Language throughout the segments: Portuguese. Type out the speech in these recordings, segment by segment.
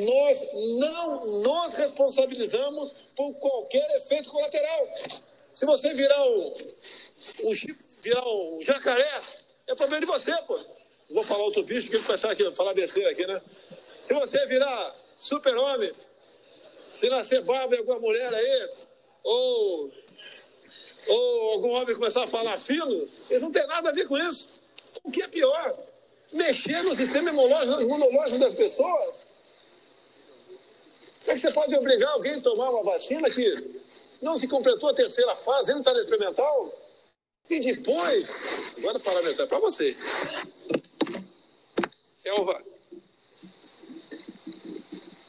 nós não nos responsabilizamos por qualquer efeito colateral. Se você virar o, o virar o jacaré, é problema de você, pô. Vou falar outro bicho que ele pensar aqui, falar besteira aqui, né? Se você virar super-homem, se nascer barba em alguma mulher aí, ou, ou algum homem começar a falar fino, eles não têm nada a ver com isso. O que é pior? Mexer no sistema imunológico das pessoas. É que você pode obrigar alguém a tomar uma vacina que não se completou a terceira fase, não está na experimental? E depois, agora parlamentar para você. Selva.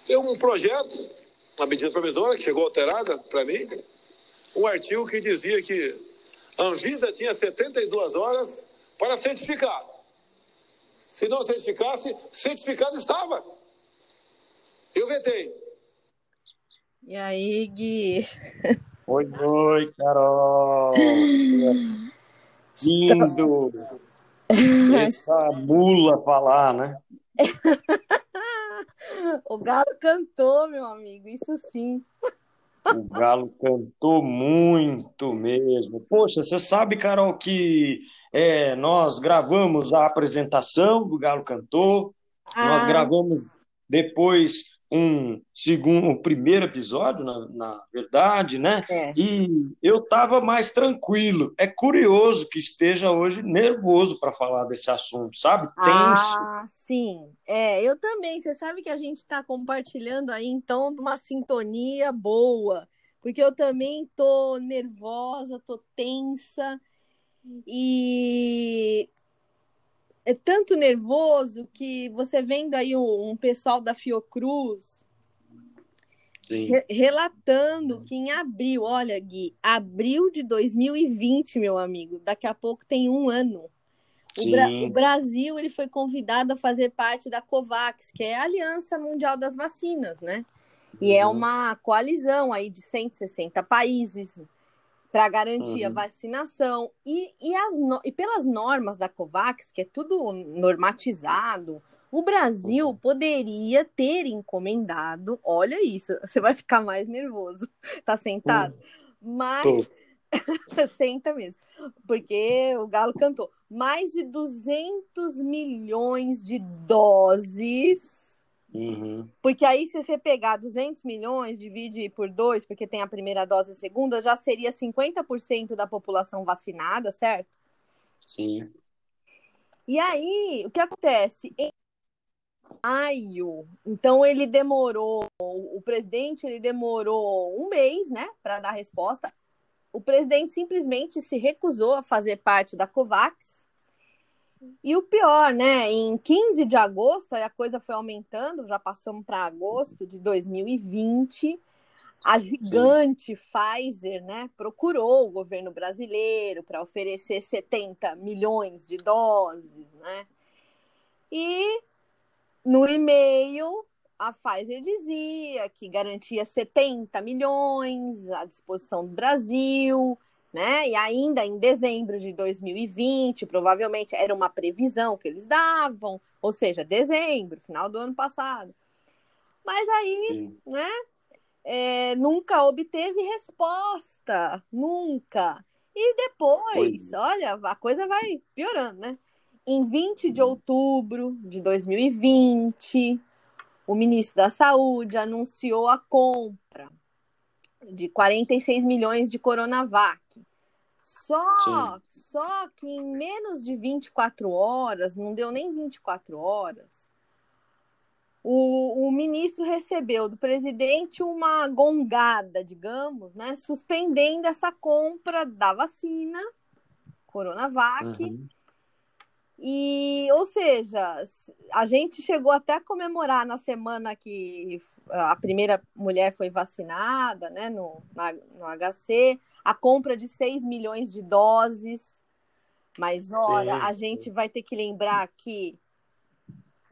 Tem um projeto, uma medida provisória que chegou alterada para mim, um artigo que dizia que a Anvisa tinha 72 horas para certificar. Se não certificasse, certificado estava. Eu vetei. E aí, Gui? Oi, oi, Carol. Lindo. Essa mula falar, né? o Galo cantou, meu amigo, isso sim. O Galo cantou muito mesmo. Poxa, você sabe, Carol, que é, nós gravamos a apresentação do Galo Cantor, ah. nós gravamos depois um segundo, um primeiro episódio, na, na verdade, né? É. E eu estava mais tranquilo. É curioso que esteja hoje nervoso para falar desse assunto, sabe? Tenso. Ah, sim. É, eu também. Você sabe que a gente está compartilhando aí, então, uma sintonia boa. Porque eu também tô nervosa, tô tensa. E é tanto nervoso que você vendo aí um, um pessoal da Fiocruz re relatando que em abril, olha, Gui, abril de 2020, meu amigo, daqui a pouco tem um ano. O, Bra o, Brasil ele foi convidado a fazer parte da COVAX, que é a Aliança Mundial das Vacinas, né? E é uhum. é uma coalizão aí de 160 países, para garantir uhum. a vacinação e, e, as, e pelas normas da COVAX, que é tudo normatizado, o Brasil uhum. poderia ter encomendado, olha isso, você vai ficar mais nervoso, tá sentado? Uhum. Mas senta mesmo, porque o Galo cantou mais de 200 milhões de doses Uhum. Porque aí, se você pegar 200 milhões, divide por dois, porque tem a primeira dose e a segunda, já seria 50% da população vacinada, certo? Sim. E aí, o que acontece? Em maio, então ele demorou, o presidente ele demorou um mês, né, para dar resposta. O presidente simplesmente se recusou a fazer parte da COVAX e o pior, né? Em 15 de agosto, a coisa foi aumentando, já passamos para agosto de 2020. A gigante Sim. Pfizer, né, procurou o governo brasileiro para oferecer 70 milhões de doses, né? E no e-mail a Pfizer dizia que garantia 70 milhões à disposição do Brasil, né? E ainda em dezembro de 2020, provavelmente era uma previsão que eles davam, ou seja, dezembro, final do ano passado. Mas aí, Sim. né? É, nunca obteve resposta, nunca. E depois, olha, a coisa vai piorando, né? Em 20 de outubro de 2020, o ministro da Saúde anunciou a compra de 46 milhões de Coronavac. Só, só que em menos de 24 horas, não deu nem 24 horas, o, o ministro recebeu do presidente uma gongada, digamos, né, suspendendo essa compra da vacina Coronavac. Uhum. E, ou seja, a gente chegou até a comemorar na semana que a primeira mulher foi vacinada, né, no, na, no HC, a compra de 6 milhões de doses. Mas, ora, sim, a gente vai ter que lembrar que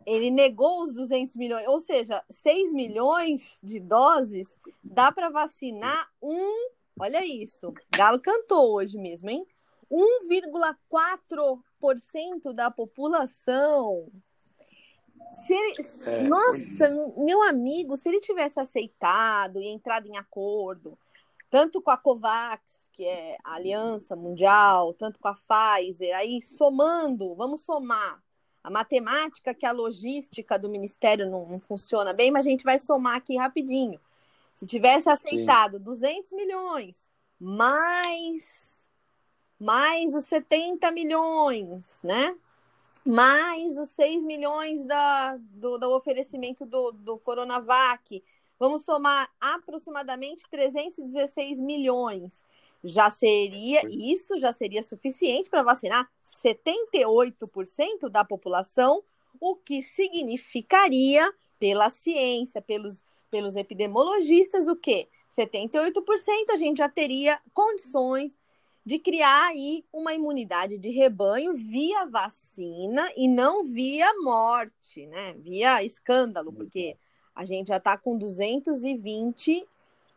ele negou os 200 milhões, ou seja, 6 milhões de doses dá para vacinar um. Olha isso, Galo cantou hoje mesmo, hein? 1,4% da população. Se ele, é, nossa, meu amigo, se ele tivesse aceitado e entrado em acordo, tanto com a COVAX, que é a Aliança Mundial, tanto com a Pfizer, aí somando, vamos somar. A matemática, que é a logística do Ministério não, não funciona bem, mas a gente vai somar aqui rapidinho. Se tivesse aceitado Sim. 200 milhões, mais, mais os 70 milhões, né? mais os 6 milhões da, do, do oferecimento do, do Coronavac, vamos somar aproximadamente 316 milhões. Já seria, isso já seria suficiente para vacinar 78% da população, o que significaria, pela ciência, pelos, pelos epidemiologistas, o quê? 78% a gente já teria condições de criar aí uma imunidade de rebanho via vacina e não via morte, né? Via escândalo, porque a gente já está com 220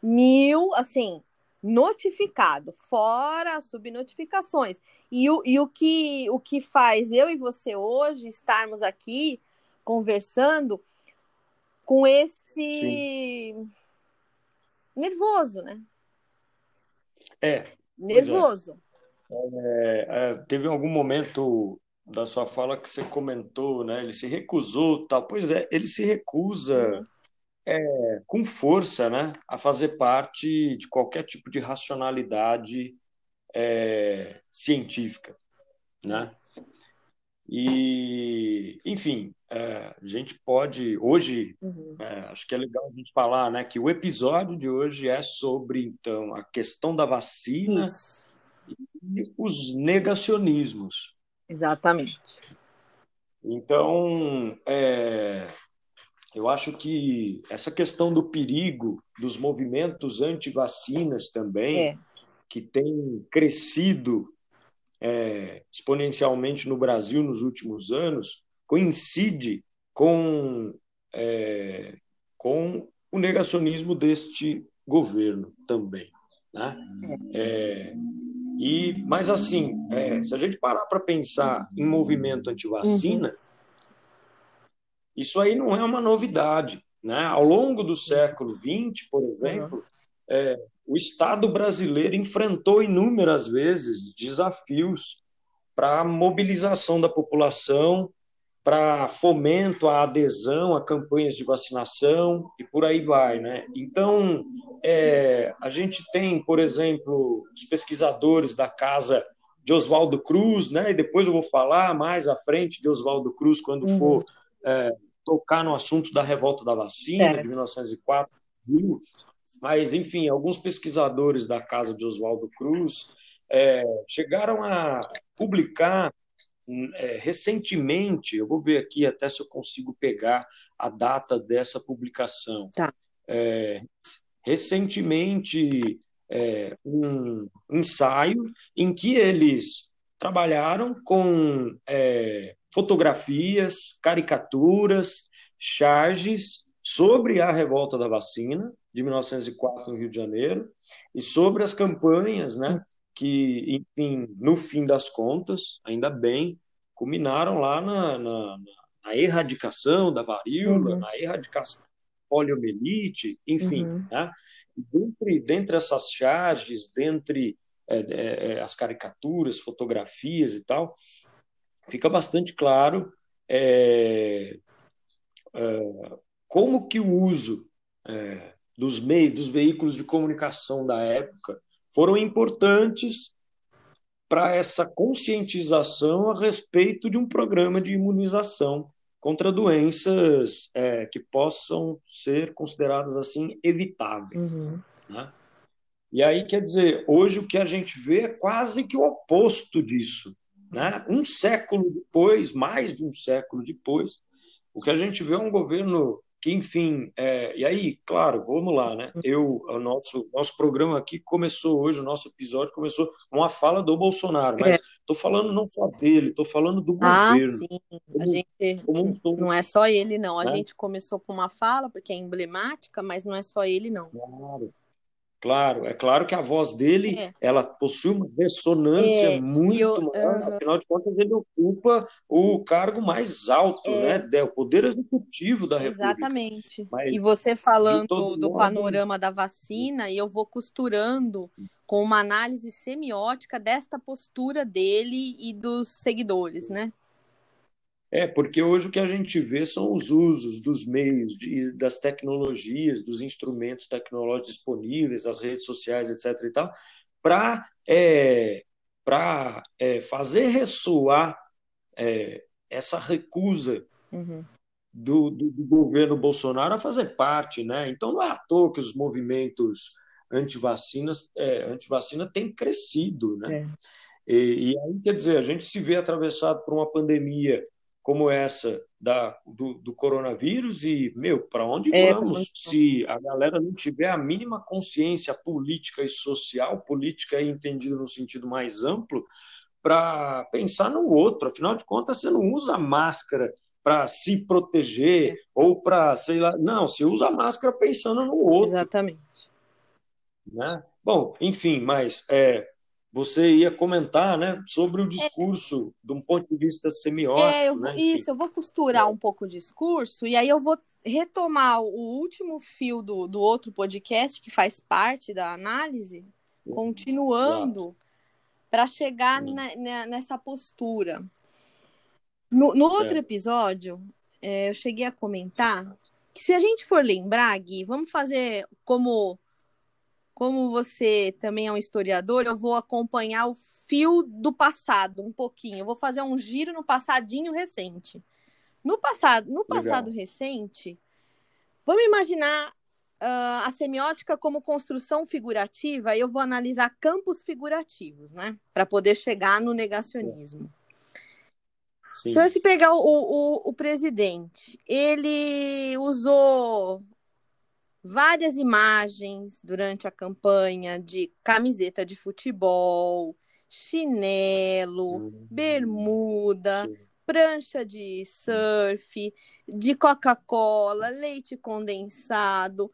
mil, assim, notificado, fora as subnotificações. E, o, e o, que, o que faz eu e você hoje estarmos aqui conversando com esse Sim. nervoso, né? É. Nervoso. É, é, teve algum momento da sua fala que você comentou, né? Ele se recusou, tal. Pois é, ele se recusa uhum. é, com força, né, a fazer parte de qualquer tipo de racionalidade é, científica, né? E, enfim, é, a gente pode hoje, uhum. é, acho que é legal a gente falar, né, que o episódio de hoje é sobre então a questão da vacina Isso. e os negacionismos. Exatamente. Então, é, eu acho que essa questão do perigo dos movimentos anti-vacinas também, é. que tem crescido é, exponencialmente no Brasil nos últimos anos coincide com, é, com o negacionismo deste governo também. Né? É, e, mas, assim, é, se a gente parar para pensar em movimento anti-vacina, uhum. isso aí não é uma novidade. Né? Ao longo do século XX, por exemplo, uhum. O Estado brasileiro enfrentou inúmeras vezes desafios para a mobilização da população, para fomento à adesão a campanhas de vacinação e por aí vai, né? Então, é, a gente tem, por exemplo, os pesquisadores da casa de Oswaldo Cruz, né? E depois eu vou falar mais à frente de Oswaldo Cruz quando uhum. for é, tocar no assunto da revolta da vacina certo. de 1904, mas, enfim, alguns pesquisadores da casa de Oswaldo Cruz é, chegaram a publicar é, recentemente, eu vou ver aqui até se eu consigo pegar a data dessa publicação. Tá. É, recentemente, é, um ensaio em que eles trabalharam com é, fotografias, caricaturas, charges sobre a revolta da vacina de 1904 no Rio de Janeiro e sobre as campanhas, né, que, enfim, no fim das contas, ainda bem, culminaram lá na, na, na erradicação da varíola, uhum. na erradicação da poliomielite, enfim, uhum. né? Dentre, dentre essas charges, dentre é, é, é, as caricaturas, fotografias e tal, fica bastante claro é, é como que o uso é, dos meios, dos veículos de comunicação da época foram importantes para essa conscientização a respeito de um programa de imunização contra doenças é, que possam ser consideradas assim evitáveis. Uhum. Né? E aí, quer dizer, hoje o que a gente vê é quase que o oposto disso. Né? Um século depois, mais de um século depois, o que a gente vê é um governo que, enfim, é, e aí, claro, vamos lá, né? Eu, o nosso, nosso programa aqui começou hoje, o nosso episódio começou com a fala do Bolsonaro, mas estou é. falando não só dele, estou falando do ah, governo. Sim. Como, a gente um não é só ele, não. A né? gente começou com uma fala, porque é emblemática, mas não é só ele, não. Claro. Claro, é claro que a voz dele é. ela possui uma ressonância é, muito eu, maior, uh, afinal de contas ele ocupa o cargo mais alto, é, né, o poder executivo da República. Exatamente. Mas, e você falando do modo, panorama da vacina, e eu vou costurando com uma análise semiótica desta postura dele e dos seguidores, né? É, porque hoje o que a gente vê são os usos dos meios, de, das tecnologias, dos instrumentos tecnológicos disponíveis, as redes sociais, etc. e tal, para é, é, fazer ressoar é, essa recusa uhum. do, do, do, governo Bolsonaro a fazer parte. Né? Então não é à toa que os movimentos anti-vacinas é, anti-vacina têm crescido. Né? É. E, e aí, quer dizer, a gente se vê atravessado por uma pandemia como essa da, do, do coronavírus e, meu, para onde é, vamos se a galera não tiver a mínima consciência política e social, política aí entendida no sentido mais amplo, para pensar no outro. Afinal de contas, você não usa máscara para se proteger é. ou para, sei lá, não, você usa máscara pensando no outro. Exatamente. Né? Bom, enfim, mas é, você ia comentar né, sobre o discurso é, de um ponto de vista semiótico. É, eu, né? Isso, eu vou costurar um pouco o discurso e aí eu vou retomar o último fio do, do outro podcast que faz parte da análise, continuando para chegar hum. na, na, nessa postura. No, no outro episódio, é, eu cheguei a comentar que se a gente for lembrar, Gui, vamos fazer como como você também é um historiador, eu vou acompanhar o fio do passado um pouquinho. Eu vou fazer um giro no passadinho recente. No passado, no passado Legal. recente, vamos imaginar uh, a semiótica como construção figurativa, e eu vou analisar campos figurativos, né? Para poder chegar no negacionismo. Sim. Se você pegar o, o, o presidente, ele usou várias imagens durante a campanha de camiseta de futebol, chinelo, uhum. bermuda, prancha de surf, de Coca-Cola, leite condensado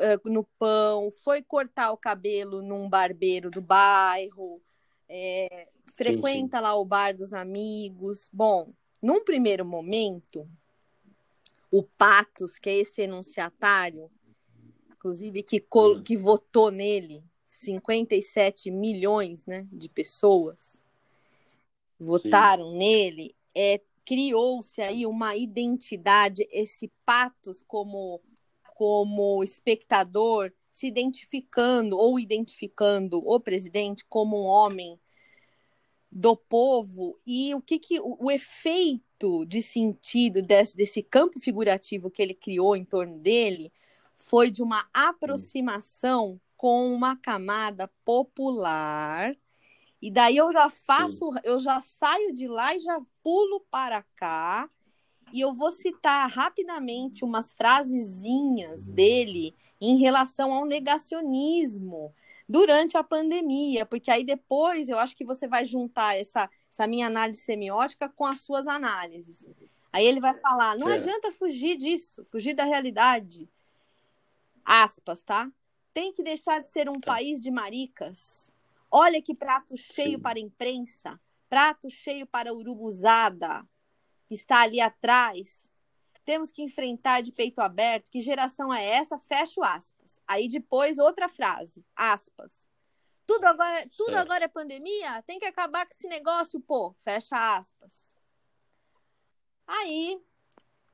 eh, no pão, foi cortar o cabelo num barbeiro do bairro, é, frequenta sim, sim. lá o bar dos amigos. Bom, num primeiro momento, o Patos, que é esse enunciatário, inclusive, que, hum. que votou nele 57 milhões né, de pessoas votaram Sim. nele, é, criou-se aí uma identidade, esse patos como, como espectador, se identificando ou identificando o presidente como um homem do povo e o que, que o, o efeito de sentido desse, desse campo figurativo que ele criou em torno dele foi de uma aproximação com uma camada popular. E daí eu já faço, Sim. eu já saio de lá e já pulo para cá. E eu vou citar rapidamente umas frasezinhas dele em relação ao negacionismo durante a pandemia, porque aí depois eu acho que você vai juntar essa, essa minha análise semiótica com as suas análises. Aí ele vai falar: não certo. adianta fugir disso, fugir da realidade aspas, tá? Tem que deixar de ser um tá. país de maricas. Olha que prato cheio Sim. para a imprensa, prato cheio para a urubuzada, que está ali atrás. Temos que enfrentar de peito aberto. Que geração é essa? Fecho aspas. Aí depois outra frase, aspas. Tudo agora, tudo agora é pandemia? Tem que acabar com esse negócio, pô. Fecha aspas. Aí,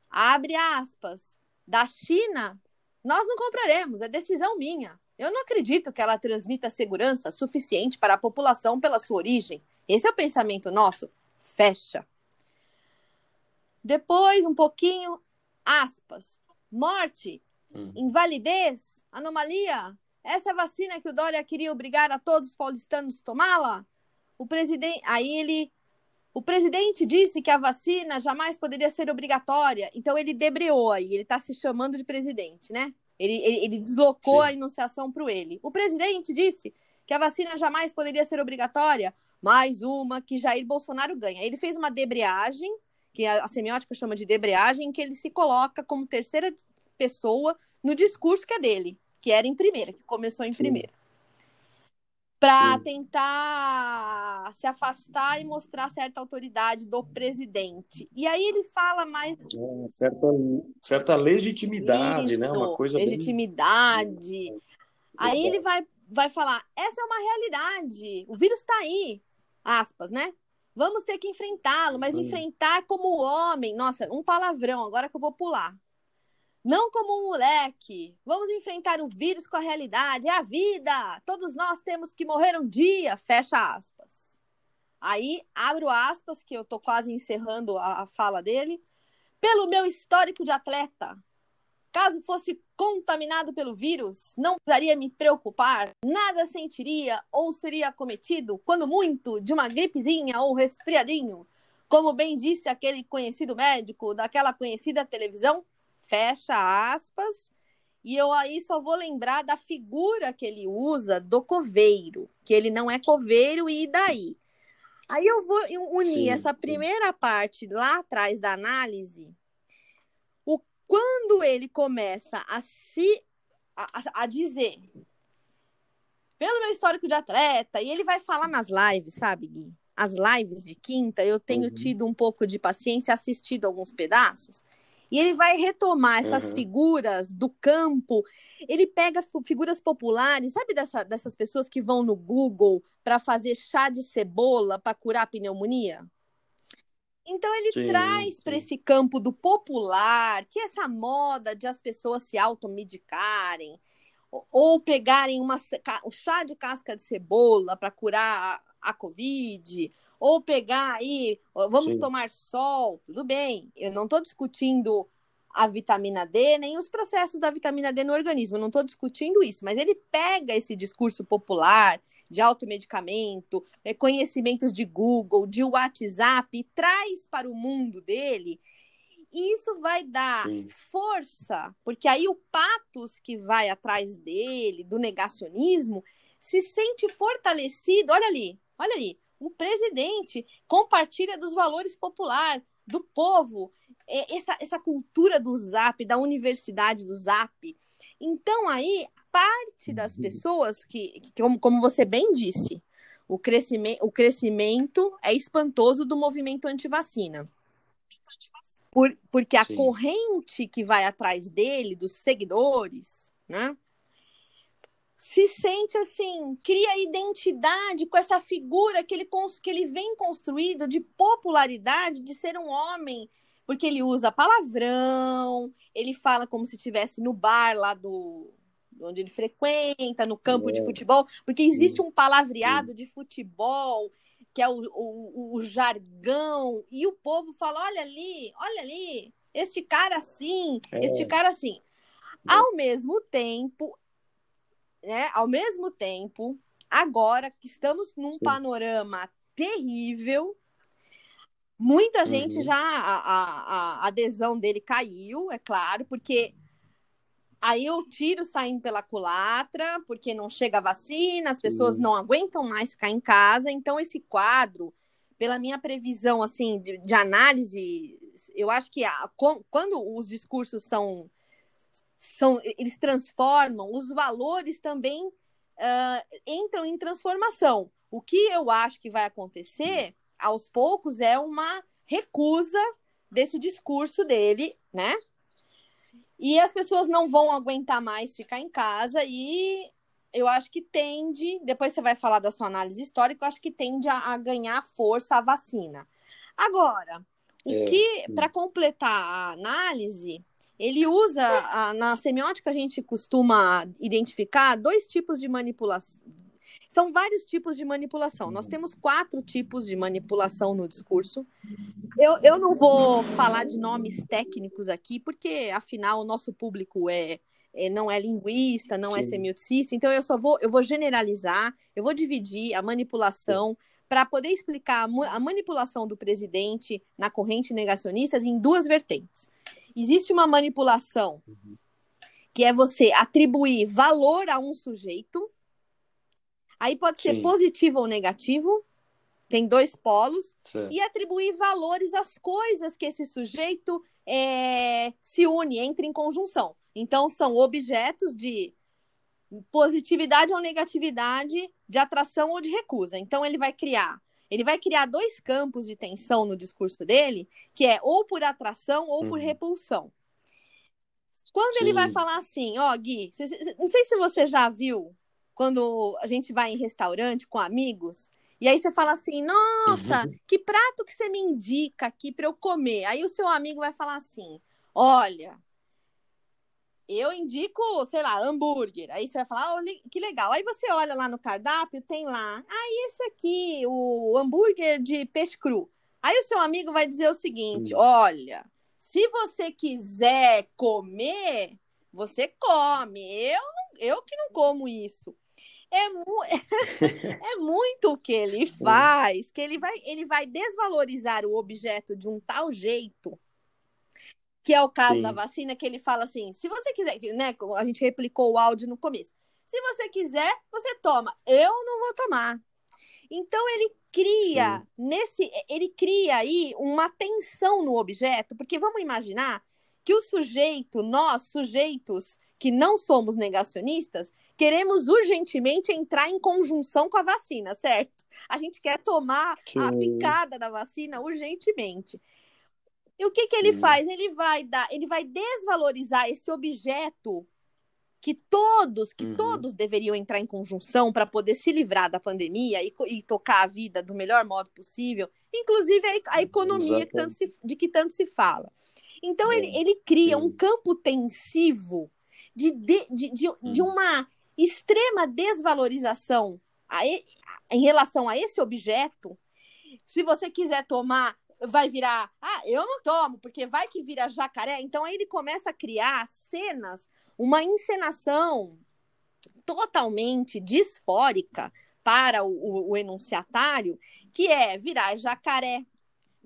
abre aspas. Da China nós não compraremos, é decisão minha. Eu não acredito que ela transmita segurança suficiente para a população pela sua origem. Esse é o pensamento nosso. Fecha. Depois, um pouquinho, aspas. Morte, hum. invalidez, anomalia. Essa é a vacina que o Dória queria obrigar a todos os paulistanos a tomá-la? O presidente. Aí ele. O presidente disse que a vacina jamais poderia ser obrigatória, então ele debreou aí, ele está se chamando de presidente, né? Ele, ele, ele deslocou Sim. a enunciação para o ele. O presidente disse que a vacina jamais poderia ser obrigatória, mais uma que Jair Bolsonaro ganha. Ele fez uma debreagem, que a, a semiótica chama de debreagem, que ele se coloca como terceira pessoa no discurso que é dele, que era em primeira, que começou em Sim. primeira. Para tentar se afastar e mostrar certa autoridade do presidente. E aí ele fala mais. É, certa, certa legitimidade, Isso, né? Uma coisa legitimidade. Bem... Aí ele vai, vai falar: essa é uma realidade, o vírus está aí, aspas, né? Vamos ter que enfrentá-lo, mas enfrentar como homem. Nossa, um palavrão, agora que eu vou pular. Não como um moleque. Vamos enfrentar o vírus com a realidade. É a vida. Todos nós temos que morrer um dia. Fecha aspas. Aí, abro aspas, que eu tô quase encerrando a, a fala dele. Pelo meu histórico de atleta, Caso fosse contaminado pelo vírus, não precisaria me preocupar, nada sentiria ou seria acometido, quando muito, de uma gripezinha ou resfriadinho. Como bem disse aquele conhecido médico daquela conhecida televisão, fecha aspas. E eu aí só vou lembrar da figura que ele usa do coveiro, que ele não é coveiro e daí. Aí eu vou unir sim, essa primeira sim. parte lá atrás da análise quando ele começa a se a, a, dizer pelo meu histórico de atleta, e ele vai falar nas lives, sabe, Gui? As lives de quinta, eu tenho uhum. tido um pouco de paciência, assistido alguns pedaços. E ele vai retomar essas uhum. figuras do campo. Ele pega figuras populares, sabe dessa, dessas pessoas que vão no Google para fazer chá de cebola para curar pneumonia? Então ele sim, traz para esse campo do popular, que é essa moda de as pessoas se automedicarem, ou pegarem uma, o chá de casca de cebola para curar a, Covid, ou pegar aí, vamos sim. tomar sol, tudo bem. Eu não estou discutindo a vitamina D, nem os processos da vitamina D no organismo. Eu não estou discutindo isso, mas ele pega esse discurso popular de automedicamento, é, conhecimentos de Google, de WhatsApp, e traz para o mundo dele. E isso vai dar Sim. força, porque aí o patos que vai atrás dele, do negacionismo, se sente fortalecido. Olha ali, olha ali. O presidente compartilha dos valores populares, do povo, é, essa, essa cultura do Zap, da universidade do Zap. Então, aí, parte das uhum. pessoas que, que como, como você bem disse, o crescimento, o crescimento é espantoso do movimento antivacina. Por, porque a Sim. corrente que vai atrás dele, dos seguidores, né? Se sente assim, cria identidade com essa figura que ele, que ele vem construído de popularidade, de ser um homem porque ele usa palavrão, ele fala como se estivesse no bar lá do onde ele frequenta, no campo é. de futebol, porque existe um palavreado de futebol que é o, o, o, jargão, e o povo fala: olha ali, olha ali, este cara assim, é. este cara assim. É. Ao mesmo tempo, né? Ao mesmo tempo, agora que estamos num Sim. panorama terrível, Muita gente uhum. já, a, a, a, adesão dele caiu, é claro, porque aí o tiro saindo pela culatra, porque não chega a vacina, as pessoas uhum. não aguentam mais ficar em casa. Então, esse quadro, pela minha previsão assim de, de análise, eu acho que a, quando os discursos são, são. Eles transformam, os valores também uh, entram em transformação. O que eu acho que vai acontecer aos poucos é uma recusa desse discurso dele, né? E as pessoas não vão aguentar mais ficar em casa e eu acho que tende, depois você vai falar da sua análise histórica, eu acho que tende a, a ganhar força a vacina. Agora, o é, que, para completar a análise, ele usa, a, na semiótica a gente costuma identificar dois tipos de manipulação, são vários tipos de manipulação. Nós temos quatro tipos de manipulação no discurso. Eu, eu não vou falar de nomes técnicos aqui, porque afinal o nosso público é, é não é linguista, não é Sim. é semioticista, então eu só vou, eu vou generalizar, eu vou dividir a manipulação para poder explicar a manipulação do presidente na corrente negacionistas em duas vertentes. Existe uma manipulação uhum. que é você atribuir valor a um sujeito Aí pode ser Sim. positivo ou negativo, tem dois polos, Sim. e atribuir valores às coisas que esse sujeito é, se une, entra em conjunção. Então, são objetos de positividade ou negatividade de atração ou de recusa. Então ele vai criar, ele vai criar dois campos de tensão no discurso dele, que é ou por atração ou por uhum. repulsão. Quando Sim. ele vai falar assim, ó, Gui, não sei se você já viu quando a gente vai em restaurante com amigos, e aí você fala assim: "Nossa, uhum. que prato que você me indica aqui para eu comer?". Aí o seu amigo vai falar assim: "Olha, eu indico, sei lá, hambúrguer. Aí você vai falar, oh, que legal. Aí você olha lá no cardápio, tem lá, ah, esse aqui, o hambúrguer de peixe cru. Aí o seu amigo vai dizer o seguinte: olha, se você quiser comer, você come. Eu, eu que não como isso. É, mu é muito o que ele faz, que ele vai, ele vai desvalorizar o objeto de um tal jeito que é o caso Sim. da vacina, que ele fala assim: se você quiser, né? A gente replicou o áudio no começo. Se você quiser, você toma. Eu não vou tomar. Então ele cria Sim. nesse, ele cria aí uma tensão no objeto, porque vamos imaginar que o sujeito, nós sujeitos que não somos negacionistas, queremos urgentemente entrar em conjunção com a vacina, certo? A gente quer tomar Sim. a picada da vacina urgentemente. E o que, que ele faz? Ele vai dar, ele vai desvalorizar esse objeto que todos, que uhum. todos deveriam entrar em conjunção para poder se livrar da pandemia e, e, tocar a vida do melhor modo possível, inclusive a, a economia que se, de que tanto se fala. Então é. ele, ele cria Sim. um campo tensivo de, de, de, de, uhum. de uma extrema desvalorização a, em relação a esse objeto. Se você quiser tomar vai virar, ah, eu não tomo, porque vai que vira jacaré. Então aí ele começa a criar cenas, uma encenação totalmente disfórica para o, o, o enunciatário, que é virar jacaré,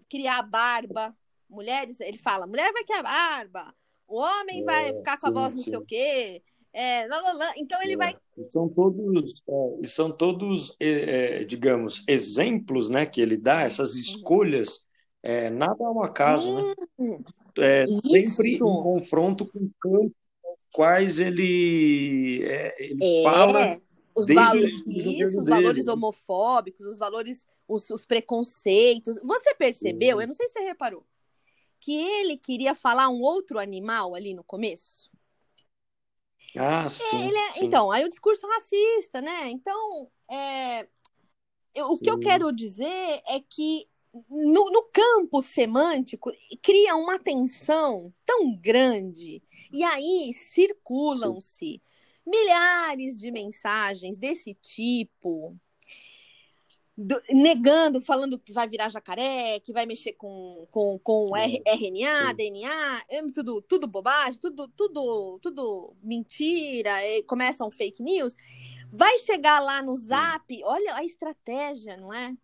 criar barba. Mulheres, ele fala, mulher vai criar barba, o homem é, vai ficar com sim, a voz não sim. sei o quê. É, lá, lá, lá. Então ele é. vai. São todos, é, são todos, é, é, digamos, exemplos, né, que ele dá essas uhum. escolhas é, nada é um acaso, né? hum, né? É sempre em confronto com campos nos quais ele, é, ele é, fala. Os valores, isso, os valores homofóbicos, os valores, os, os preconceitos. Você percebeu? Eu não sei se você reparou que ele queria falar um outro animal ali no começo. Ah, é, sim, é, sim. Então, aí o discurso racista, né? Então, é, eu, o que eu quero dizer é que no, no, campo semântico cria uma tensão tão grande e aí circulam-se milhares de mensagens desse tipo do, negando, falando que vai virar jacaré, que vai mexer com, com, com sim, RNA, sim. DNA, é tudo, tudo bobagem, tudo, tudo, tudo mentira, começam fake news. Vai chegar lá no zap, olha a estratégia, não é?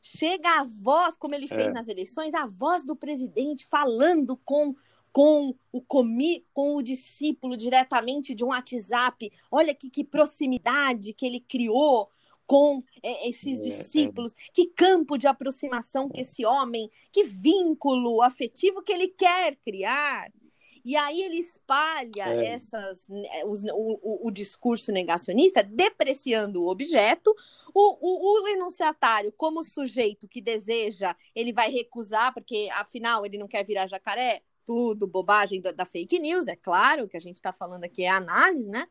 Chega a voz, como ele fez é. nas eleições, a voz do presidente falando com com o comi, com o discípulo diretamente de um WhatsApp. Olha que, que proximidade que ele criou com é, esses é, é. discípulos, é. que campo de aproximação que esse homem, que vínculo afetivo que ele quer criar. E aí ele espalha é. essas, né, os, o, o, o, discurso negacionista, depreciando o objeto. O, o, enunciatário, como sujeito que deseja, ele vai recusar, porque afinal ele não quer virar jacaré. Tudo bobagem da, da fake news, é claro, que a gente está falando aqui é análise, né?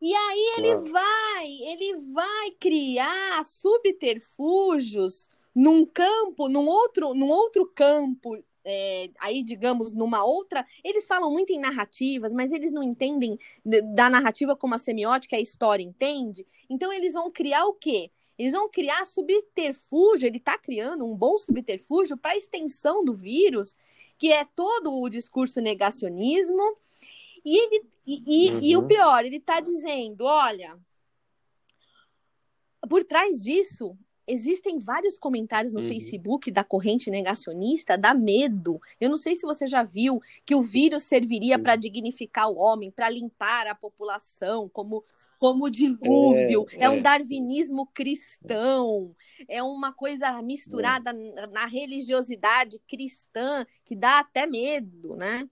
E aí ele vai, ele vai criar subterfúgios num campo, num outro, num outro campo é, aí, digamos, numa outra. Eles falam muito em narrativas, mas eles não entendem da narrativa como a semiótica, a história entende. Então, eles vão criar o quê? Eles vão criar subterfúgio, ele está criando um bom subterfúgio para a extensão do vírus, que é todo o discurso negacionismo. E, ele, e, e, uhum. e o uhum. pior, ele está dizendo: olha, por trás disso existem vários comentários no uhum. Facebook da corrente negacionista, dá medo. Eu não sei se você já viu que o vírus serviria para dignificar o homem, para limpar a população, como como dilúvio, é, é, um darwinismo cristão, é uma coisa misturada é. na religiosidade cristã que dá até medo, né?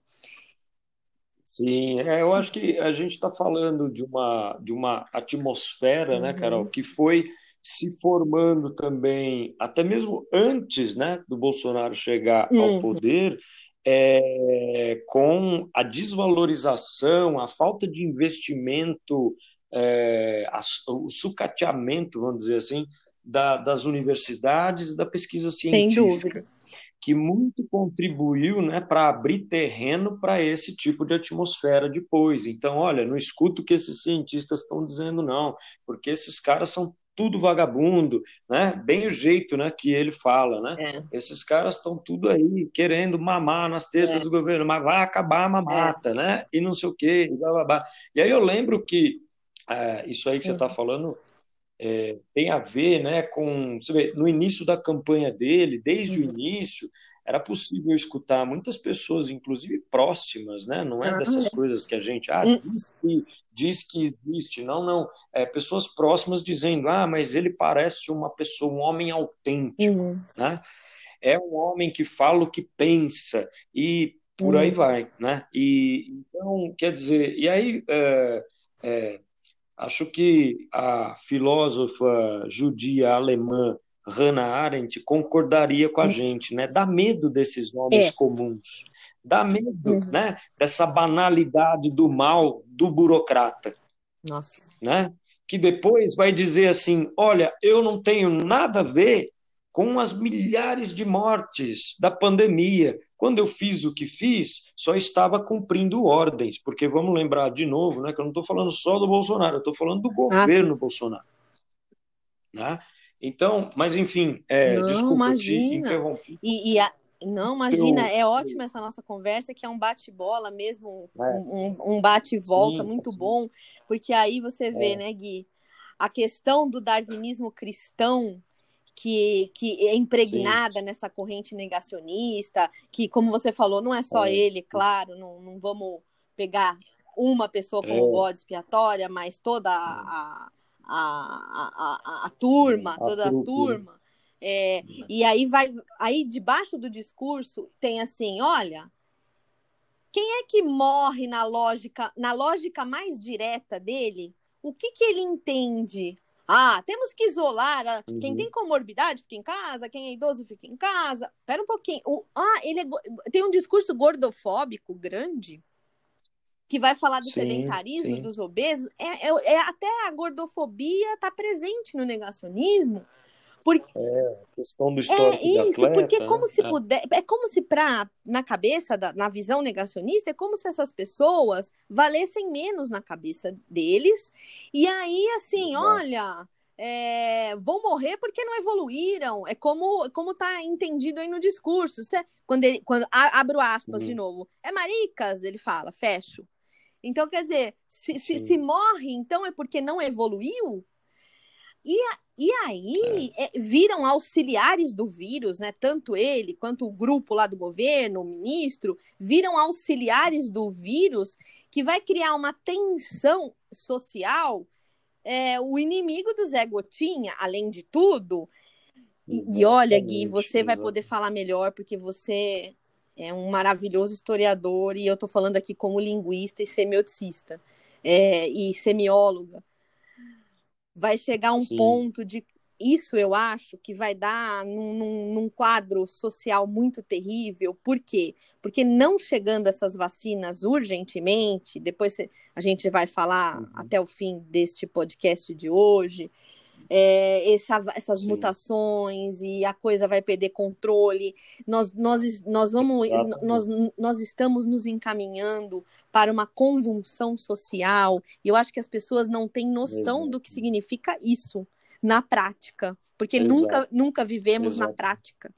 Sim, é, eu acho que a gente está falando de uma, de uma atmosfera, né, Carol, Uhum. que foi se formando também, até mesmo antes, né, do Bolsonaro chegar ao Uhum. poder, é, com a desvalorização, a falta de investimento, é, a- o sucateamento, vamos dizer assim, da- das universidades e da pesquisa Sem científica dúvida. que muito contribuiu né, para abrir terreno para esse tipo de atmosfera depois. Então, olha, não escuto o que esses cientistas estão dizendo, não, porque esses caras são tudo vagabundo, né? Bem o jeito, né, que ele fala, né? É. Esses caras estão tudo aí querendo mamar nas tetas É. do governo, mas vai acabar a mamata, né? E não sei o quê, e blá, blá, blá. E aí eu lembro que é, isso aí que você está falando é, tem a ver, né, com você vê, no início da campanha dele, desde o Uhum. início, era possível escutar muitas pessoas, inclusive próximas, né? Não é dessas coisas que a gente ah, diz que diz que existe, não, não, é pessoas próximas dizendo ah, mas ele parece uma pessoa, um homem autêntico, Uhum. né? É um homem que fala o que pensa e por aí Uhum. vai, né? E então quer dizer, e aí é, é, Acho que a filósofa judia alemã Hannah Arendt concordaria com a gente, né? Dá medo desses homens É. comuns. Dá medo, Uhum. né? Dessa banalidade do mal do burocrata, Nossa. né? Que depois vai dizer assim: olha, eu não tenho nada a ver com as milhares de mortes da pandemia. Quando eu fiz o que fiz, só estava cumprindo ordens, porque vamos lembrar de novo, né, que eu não estou falando só do Bolsonaro, eu estou falando do governo Bolsonaro. Né? Então, mas enfim, é, Não, desculpa, imagina. E, e a- Não, imagina, Eu- é ótima essa nossa conversa, que é um bate-bola mesmo, um, É. um- um bate-volta Sim, muito sim. bom, porque aí você vê, É. né, Gui, a questão do darwinismo cristão que, que é impregnada nessa corrente negacionista, que, como você falou, não é só É. ele, claro, não, não vamos pegar uma pessoa como É. bode expiatória, mas toda a, a, a, a, turma, A toda a né? turma. É, e aí vai, aí debaixo do discurso tem assim, olha, quem é que morre na lógica, na lógica mais direta dele? O que que ele entende? Ah, temos que isolar. a- Quem Uhum. tem comorbidade fica em casa, quem é idoso fica em casa. Pera um pouquinho. O- ah, ele é tem um discurso gordofóbico grande que vai falar do Sim, sedentarismo, sim. dos obesos. É, é- é até a gordofobia está presente no negacionismo. Porque questão do é histórico de isso, atleta, porque como né? se É. puder, é como se pra, na cabeça, da, na visão negacionista, é como se essas pessoas valessem menos na cabeça deles. E aí, assim, Exato. olha, é, vão morrer porque não evoluíram. É como, como tá entendido aí no discurso. Cê- quando ele, quando a- abro aspas Sim. de novo, é maricas, ele fala, fecho. Então, quer dizer, se, se, se morre, então é porque não evoluiu? E, a- e aí é, viram auxiliares do vírus, né? Tanto ele quanto o grupo lá do governo, o ministro, viram auxiliares do vírus que vai criar uma tensão social. É, o inimigo do Zé Gotinha, além de tudo. E, e olha, Gui, você vai poder falar melhor, porque você é um maravilhoso historiador, e eu estou falando aqui como linguista e semioticista, é, e semióloga vai chegar um Sim. ponto de isso eu acho que vai dar num, num, num quadro social muito terrível. Por quê? Porque não chegando essas vacinas urgentemente, depois a gente vai falar Uhum. até o fim deste podcast de hoje, é, essa- essas Sim. mutações e a coisa vai perder controle. Nós, nós, nós vamos, nós, nós estamos nos encaminhando para uma convulsão social. E eu acho que as pessoas não têm noção Exato. do que significa isso na prática, porque Exato. nunca, nunca vivemos na prática.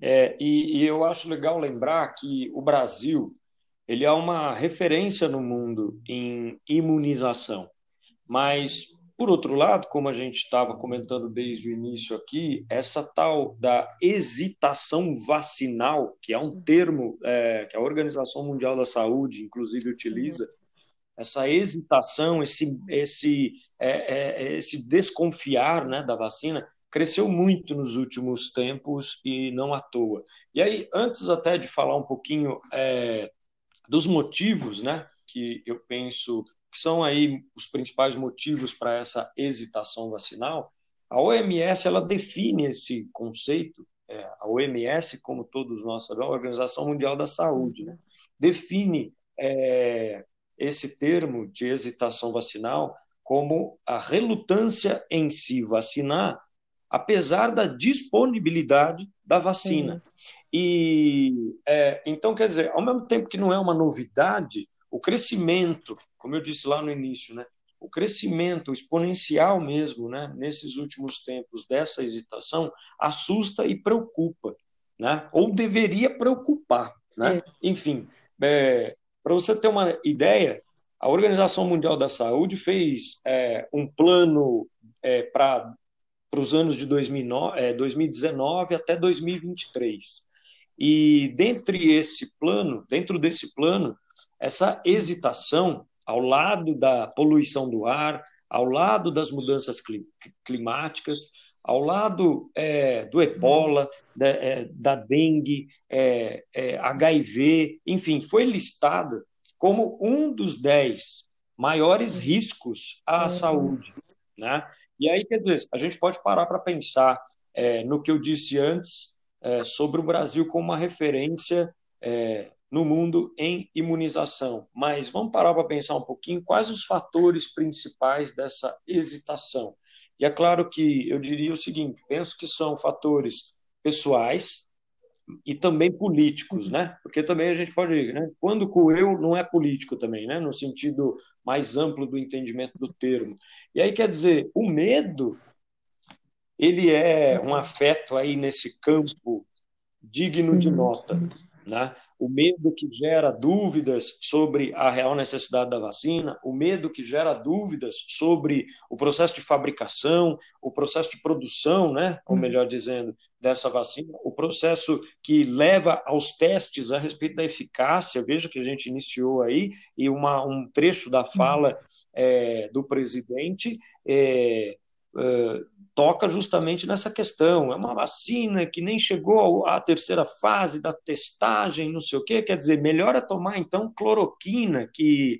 É, e, e eu acho legal lembrar que o Brasil ele é uma referência no mundo em imunização. Mas, por outro lado, como a gente estava comentando desde o início aqui, essa tal da hesitação vacinal, que é um termo é, que a Organização Mundial da Saúde, inclusive, utiliza, essa hesitação, esse, esse, é, é, esse desconfiar né, da vacina, cresceu muito nos últimos tempos e não à toa. E aí, antes até de falar um pouquinho é, dos motivos, né, que eu penso que são aí os principais motivos para essa hesitação vacinal, a OMS ela define esse conceito, é, a OMS, como todos nós sabemos, a Organização Mundial da Saúde, né, define é, esse termo de hesitação vacinal como a relutância em se vacinar, apesar da disponibilidade da vacina. E é, então, quer dizer, ao mesmo tempo que não é uma novidade, o crescimento, como eu disse lá no início, né, o crescimento exponencial mesmo, né, nesses últimos tempos dessa hesitação assusta e preocupa, né, ou deveria preocupar, né? É. Enfim, é, para você ter uma ideia, a Organização Mundial da Saúde fez é, um plano é, para os anos de 2009, 2019 é, até 2023. E dentre esse plano, dentro desse plano, essa hesitação ao lado da poluição do ar, ao lado das mudanças climáticas, ao lado é, do ebola, da, é, da dengue, é, HIV, é, enfim, foi listada como um dos dez maiores riscos à uhum. saúde. Né? E aí, quer dizer, a gente pode parar para pensar é, no que eu disse antes é, sobre o Brasil como uma referência é, no mundo em imunização. Mas vamos parar para pensar um pouquinho quais os fatores principais dessa hesitação. E é claro que eu diria o seguinte: penso que são fatores pessoais, e também políticos, né? Porque também a gente pode, né? Quando o eu não é político também, né? No sentido mais amplo do entendimento do termo. E aí quer dizer, o medo ele é um afeto aí nesse campo digno de nota, né? O medo que gera dúvidas sobre a real necessidade da vacina, o medo que gera dúvidas sobre o processo de fabricação, o processo de produção, né, ou melhor dizendo, dessa vacina, o processo que leva aos testes a respeito da eficácia, veja que a gente iniciou aí, e uma, um trecho da fala é, do presidente é, é, toca justamente nessa questão. É uma vacina que nem chegou à terceira fase da testagem, não sei o quê. Quer dizer, melhor é tomar então cloroquina, que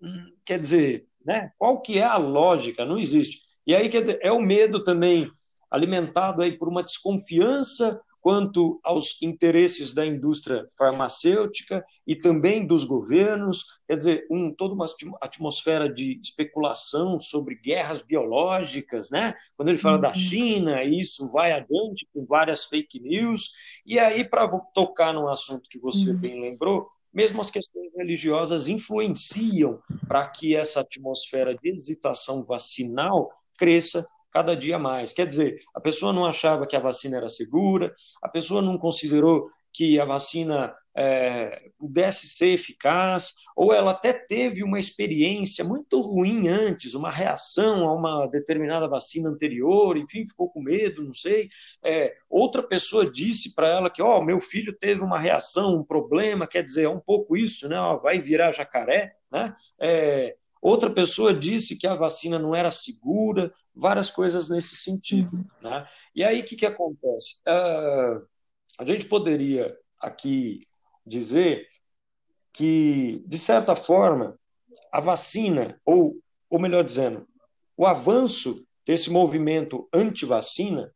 hum, quer dizer, né? Qual que é a lógica? Não existe. E aí quer dizer, é o medo também alimentado aí por uma desconfiança quanto aos interesses da indústria farmacêutica e também dos governos, quer dizer, um, toda uma atmosfera de especulação sobre guerras biológicas, né? Quando ele fala uhum. da China, isso vai adiante com várias fake news. E aí, para tocar num assunto que você uhum. bem lembrou, mesmo as questões religiosas influenciam para que essa atmosfera de hesitação vacinal cresça cada dia mais. Quer dizer, a pessoa não achava que a vacina era segura, a pessoa não considerou que a vacina é, pudesse ser eficaz, ou ela até teve uma experiência muito ruim antes, uma reação a uma determinada vacina anterior, enfim, ficou com medo, não sei. É, outra pessoa disse para ela que, ó, oh, meu filho teve uma reação, um problema, quer dizer, é um pouco isso, né? Ó, vai virar jacaré, né? É, outra pessoa disse que a vacina não era segura, várias coisas nesse sentido. Uhum. Né? E aí o que, que acontece? Uh, a gente poderia aqui dizer que, de certa forma, a vacina, ou, ou melhor dizendo, o avanço desse movimento anti-vacina,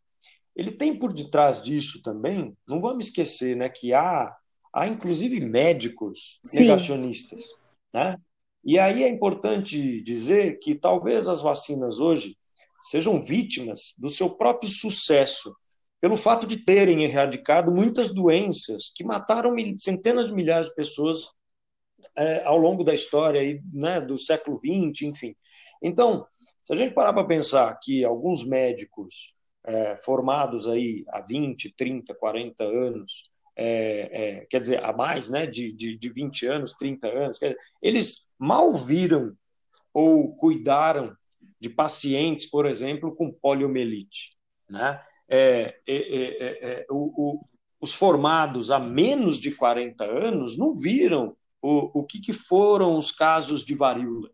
ele tem por detrás disso também, não vamos esquecer né, que há, há inclusive médicos Sim. negacionistas. Né? E aí é importante dizer que talvez as vacinas hoje sejam vítimas do seu próprio sucesso, pelo fato de terem erradicado muitas doenças que mataram centenas de milhares de pessoas é, ao longo da história aí, né, do século XX, enfim. Então, se a gente parar para pensar que alguns médicos é, formados aí há 20, 30, 40 anos, é, é, quer dizer, há mais né, de, de, de 20 anos, 30 anos, dizer, eles mal viram ou cuidaram de pacientes, por exemplo, com poliomielite. Né? É, é, é, é o, o, os formados há menos de 40 anos não viram o, o que, que foram os casos de varíola.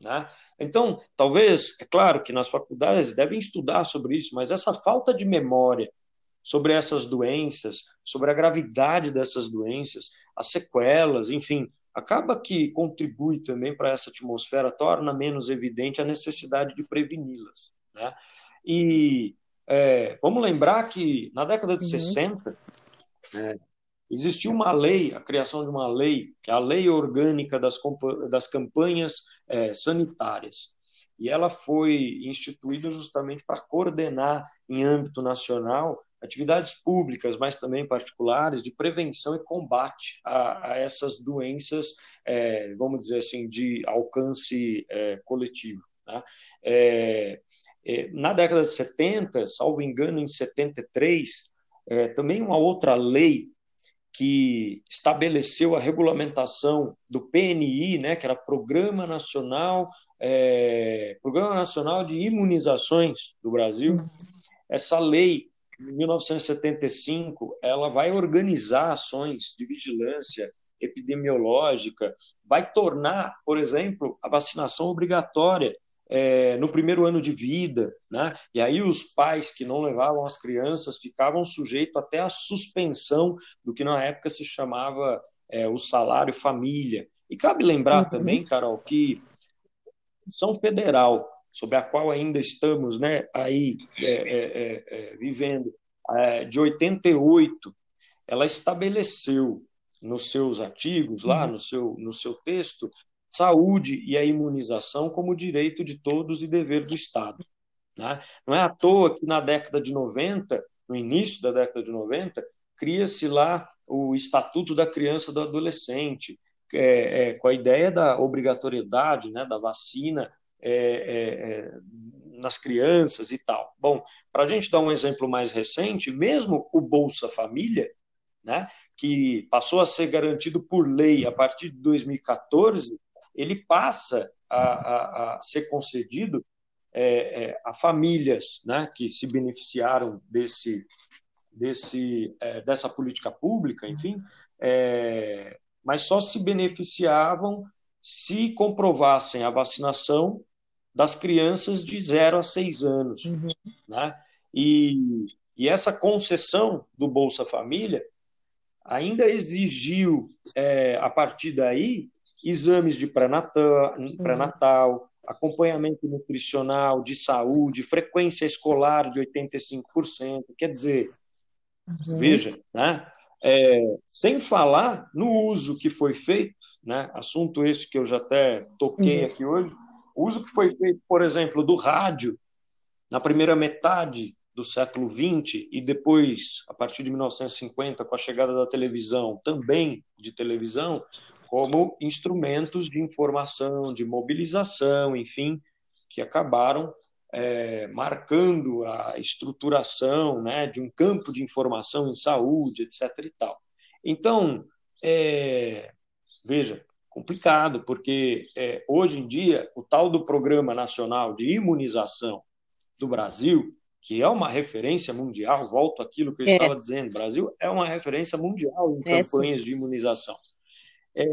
Né? Então, talvez, é claro que nas faculdades devem estudar sobre isso, mas essa falta de memória sobre essas doenças, sobre a gravidade dessas doenças, as sequelas, enfim, acaba que contribui também para essa atmosfera, torna menos evidente a necessidade de preveni-las. Né? E é, vamos lembrar que na década de uhum. 60 é, existiu uma lei, a criação de uma lei, que é a Lei Orgânica das, das Campanhas é, Sanitárias. E ela foi instituída justamente para coordenar, em âmbito nacional, atividades públicas, mas também particulares, de prevenção e combate a, a essas doenças, é, vamos dizer assim, de alcance é, coletivo. Né? É, é na década de 70, salvo engano, em 73, é, também uma outra lei que estabeleceu a regulamentação do PNI, né, que era Programa Nacional, é, Programa Nacional de Imunizações do Brasil. Uhum. Essa lei em 1975, ela vai organizar ações de vigilância epidemiológica, vai tornar, por exemplo, a vacinação obrigatória é, no primeiro ano de vida, né? E aí os pais que não levavam as crianças ficavam sujeitos até à suspensão do que na época se chamava é, o salário família. E cabe lembrar uhum. também, Carol, que São Federal sobre a qual ainda estamos né, aí é, é, é, é vivendo, de 88, ela estabeleceu nos seus artigos, lá uhum. no seu, no seu texto, saúde e a imunização como direito de todos e dever do Estado. Né? Não é à toa que na década de 90, no início da década de 90, cria-se lá o Estatuto da Criança e do Adolescente, é, é, com a ideia da obrigatoriedade né, da vacina é, é, é, nas crianças e tal. Bom, para a gente dar um exemplo mais recente, mesmo o Bolsa Família, né, que passou a ser garantido por lei a partir de 2014, ele passa a, a, a ser concedido é, é, a famílias né, que se beneficiaram desse, desse, é, dessa política pública, enfim, mas só se beneficiavam se comprovassem a vacinação das crianças de 0 a 6 anos. Uhum. Né? E, e essa concessão do Bolsa Família ainda exigiu, é, a partir daí, exames de pré-natal, uhum. acompanhamento nutricional, de saúde, frequência escolar de 85%. Quer dizer, uhum. veja, né? É, sem falar no uso que foi feito, né? assunto esse que eu já até toquei uhum. aqui hoje, o uso que foi feito, por exemplo, do rádio na primeira metade do século XX e depois, a partir de 1950, com a chegada da televisão, também de televisão, como instrumentos de informação, de mobilização, enfim, que acabaram é, marcando a estruturação né, de um campo de informação em saúde, etc. E tal. Então, é, veja, complicado, porque é, hoje em dia o tal do Programa Nacional de Imunização do Brasil, que é uma referência mundial, volto àquilo que eu é. estava dizendo, o Brasil é uma referência mundial em é, campanhas sim. de imunização. É,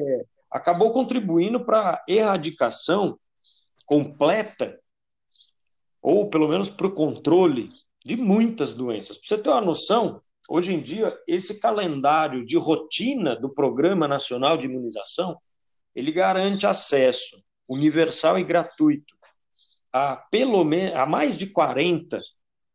acabou contribuindo para a erradicação completa, ou pelo menos para o controle de muitas doenças. Para você ter uma noção, hoje em dia, esse calendário de rotina do Programa Nacional de Imunização ele garante acesso universal e gratuito a pelo menos a mais de 40,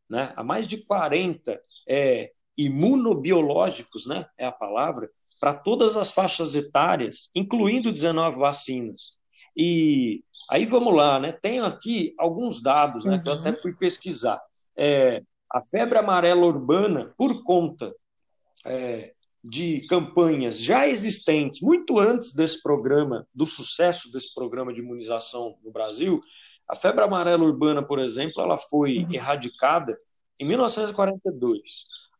né? A mais de 40 é, imunobiológicos, né? É a palavra para todas as faixas etárias, incluindo 19 vacinas. E aí vamos lá, né? Tenho aqui alguns dados, né? Uhum. Que eu até uhum. fui pesquisar. É, a febre amarela urbana, por conta é, de campanhas já existentes, muito antes desse programa, do sucesso desse programa de imunização no Brasil, a febre amarela urbana, por exemplo, ela foi uhum. erradicada em 1942.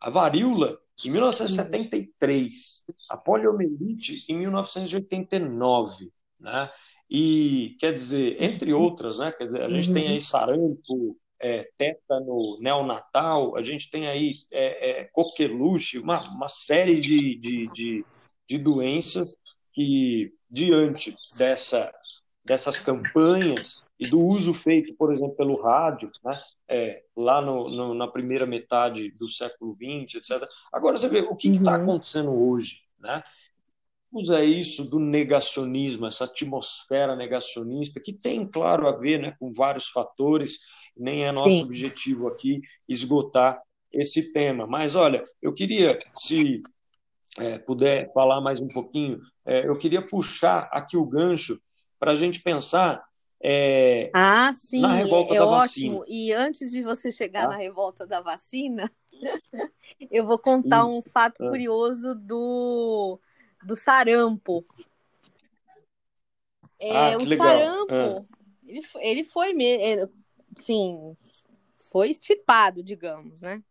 A varíola em 1973, a poliomielite em 1989, né? E quer dizer, entre outras, né? Quer dizer, a gente tem aí sarampo, é, tétano neonatal, a gente tem aí é, é, coqueluche, uma, uma série de, de, de, de doenças que, diante dessa, dessas campanhas e do uso feito, por exemplo, pelo rádio, né, é, lá no, no, na primeira metade do século XX, etc. Agora, você vê o que está uhum. acontecendo hoje, né? Usa isso do negacionismo, essa atmosfera negacionista, que tem, claro, a ver né, com vários fatores, nem é nosso Sim. objetivo aqui esgotar esse tema. Mas, olha, eu queria, se é, puder falar mais um pouquinho, é, eu queria puxar aqui o gancho para a gente pensar é, ah, sim, na revolta é da ótimo. vacina. E antes de você chegar tá? na revolta da vacina, eu vou contar Isso. um fato é. curioso do, do sarampo. É, ah, o legal. sarampo, é. ele, ele foi mesmo, sim, foi estipado, digamos, né?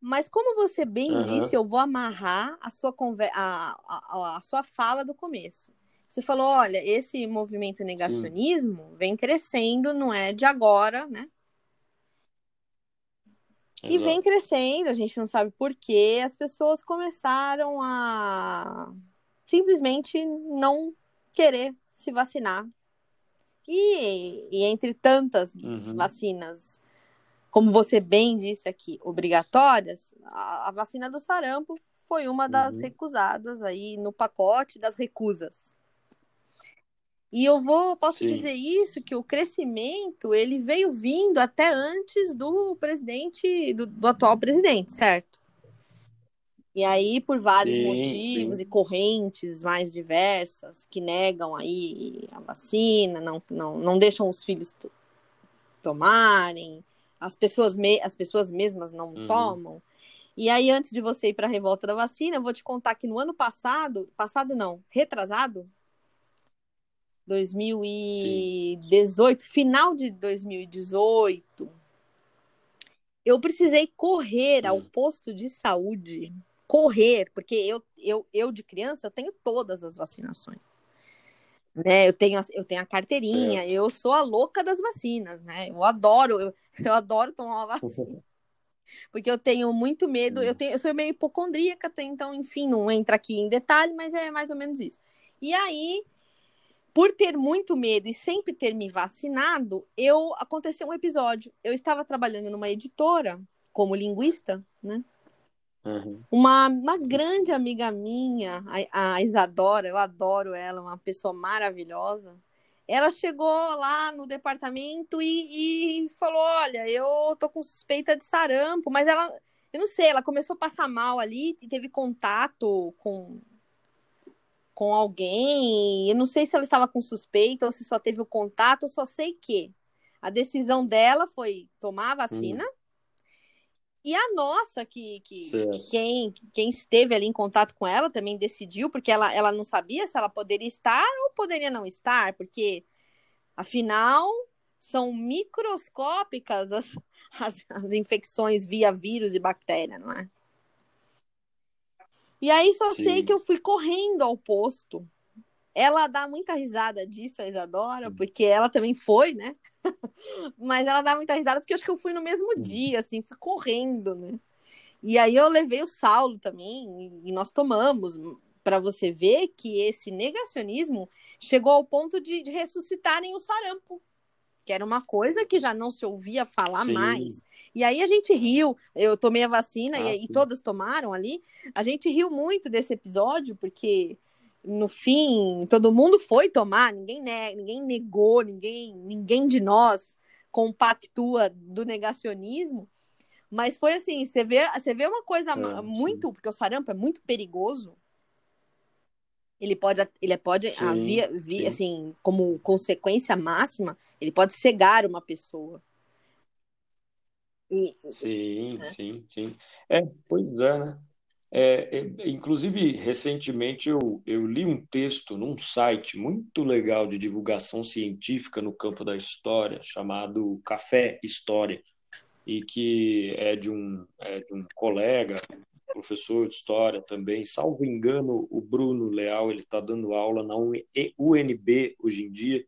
Mas como você bem uhum. disse, eu vou amarrar a sua, conver... a, a, a sua fala do começo. Você falou, olha, esse movimento negacionismo Sim. vem crescendo, não é de agora, né? Exato. E vem crescendo, a gente não sabe por quê, as pessoas começaram a simplesmente não querer se vacinar. E, e entre tantas uhum. vacinas como você bem disse aqui, obrigatórias, a, a vacina do sarampo foi uma das uhum. recusadas aí no pacote das recusas. E eu vou, posso Sim. dizer isso, que o crescimento ele veio vindo até antes do presidente, do, do atual presidente, certo? E aí, por vários sim, motivos sim. e correntes mais diversas que negam aí a vacina, não, não, não deixam os filhos tomarem, as pessoas, me, as pessoas mesmas não uhum. tomam. E aí, antes de você ir para a revolta da vacina, eu vou te contar que no ano passado, passado não, retrasado, 2018, Sim. final de 2018, eu precisei correr ao posto de saúde, correr, porque eu, eu, eu de criança eu tenho todas as vacinações né? Eu tenho, eu tenho a carteirinha, é. eu sou a louca das vacinas, né? Eu adoro, eu, eu adoro tomar uma vacina. Porque eu tenho muito medo, eu, tenho, eu sou meio hipocondríaca, então, enfim, não entra aqui em detalhe, mas é mais ou menos isso. E aí, por ter muito medo e sempre ter me vacinado, eu aconteceu um episódio. Eu estava trabalhando numa editora como linguista, né? Uhum. Uma, uma grande amiga minha, a, a Isadora, eu adoro ela, uma pessoa maravilhosa. Ela chegou lá no departamento e, e falou: Olha, eu tô com suspeita de sarampo, mas ela, eu não sei, ela começou a passar mal ali e teve contato com, com alguém. Eu não sei se ela estava com suspeita ou se só teve o contato, eu só sei que a decisão dela foi tomar a vacina. Uhum. E a nossa, que, que, quem, quem esteve ali em contato com ela também decidiu, porque ela, ela não sabia se ela poderia estar ou poderia não estar, porque afinal são microscópicas as, as, as infecções via vírus e bactéria, não é? E aí só Sim. sei que eu fui correndo ao posto ela dá muita risada disso, a Isadora, porque ela também foi, né? Mas ela dá muita risada porque eu acho que eu fui no mesmo dia, assim, fui correndo, né? E aí eu levei o Saulo também e nós tomamos para você ver que esse negacionismo chegou ao ponto de, de, ressuscitarem o sarampo, que era uma coisa que já não se ouvia falar sim. mais. E aí a gente riu, eu tomei a vacina ah, e, e todas tomaram ali. A gente riu muito desse episódio porque no fim, todo mundo foi tomar, ninguém, ne ninguém negou, ninguém, ninguém de nós compactua do negacionismo. Mas foi assim, você vê, você vê uma coisa é, muito, sim. porque o sarampo é muito perigoso. Ele pode, ele pode sim, havia, vi, assim, como consequência máxima, ele pode cegar uma pessoa. E, sim, né? sim, sim. É, pois é, né? É, é, inclusive, recentemente eu, eu li um texto num site muito legal de divulgação científica no campo da história, chamado Café História, e que é de um, é de um colega, professor de história também, salvo engano, o Bruno Leal, ele está dando aula na UNB hoje em dia,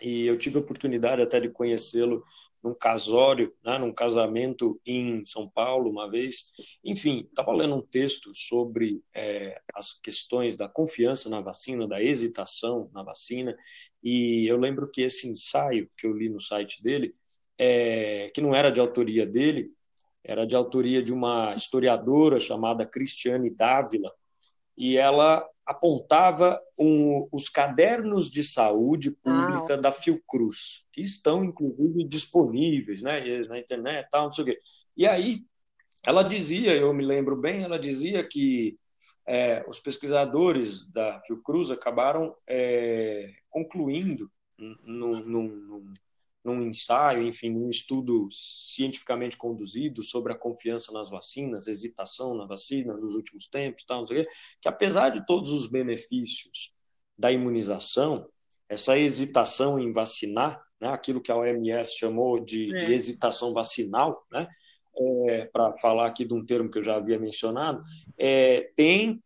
e eu tive a oportunidade até de conhecê-lo num casório, né, num casamento em São Paulo uma vez. Enfim, estava lendo um texto sobre é, as questões da confiança na vacina, da hesitação na vacina, e eu lembro que esse ensaio que eu li no site dele é, que não era de autoria dele, era de autoria de uma historiadora chamada Cristiane Dávila, e ela apontava um, os cadernos de saúde pública ah, da Fiocruz, que estão, inclusive, disponíveis né, na internet, tal, não sei o quê. E aí, ela dizia, eu me lembro bem, ela dizia que é, os pesquisadores da Fiocruz acabaram é, concluindo num, num, num, ensaio, enfim, num estudo cientificamente conduzido sobre a confiança nas vacinas, hesitação na vacina nos últimos tempos, tal, quê, que apesar de todos os benefícios da imunização, essa hesitação em vacinar, né, aquilo que a OMS chamou de, é. de hesitação vacinal, né, é, para falar aqui de um termo que eu já havia mencionado, é, tem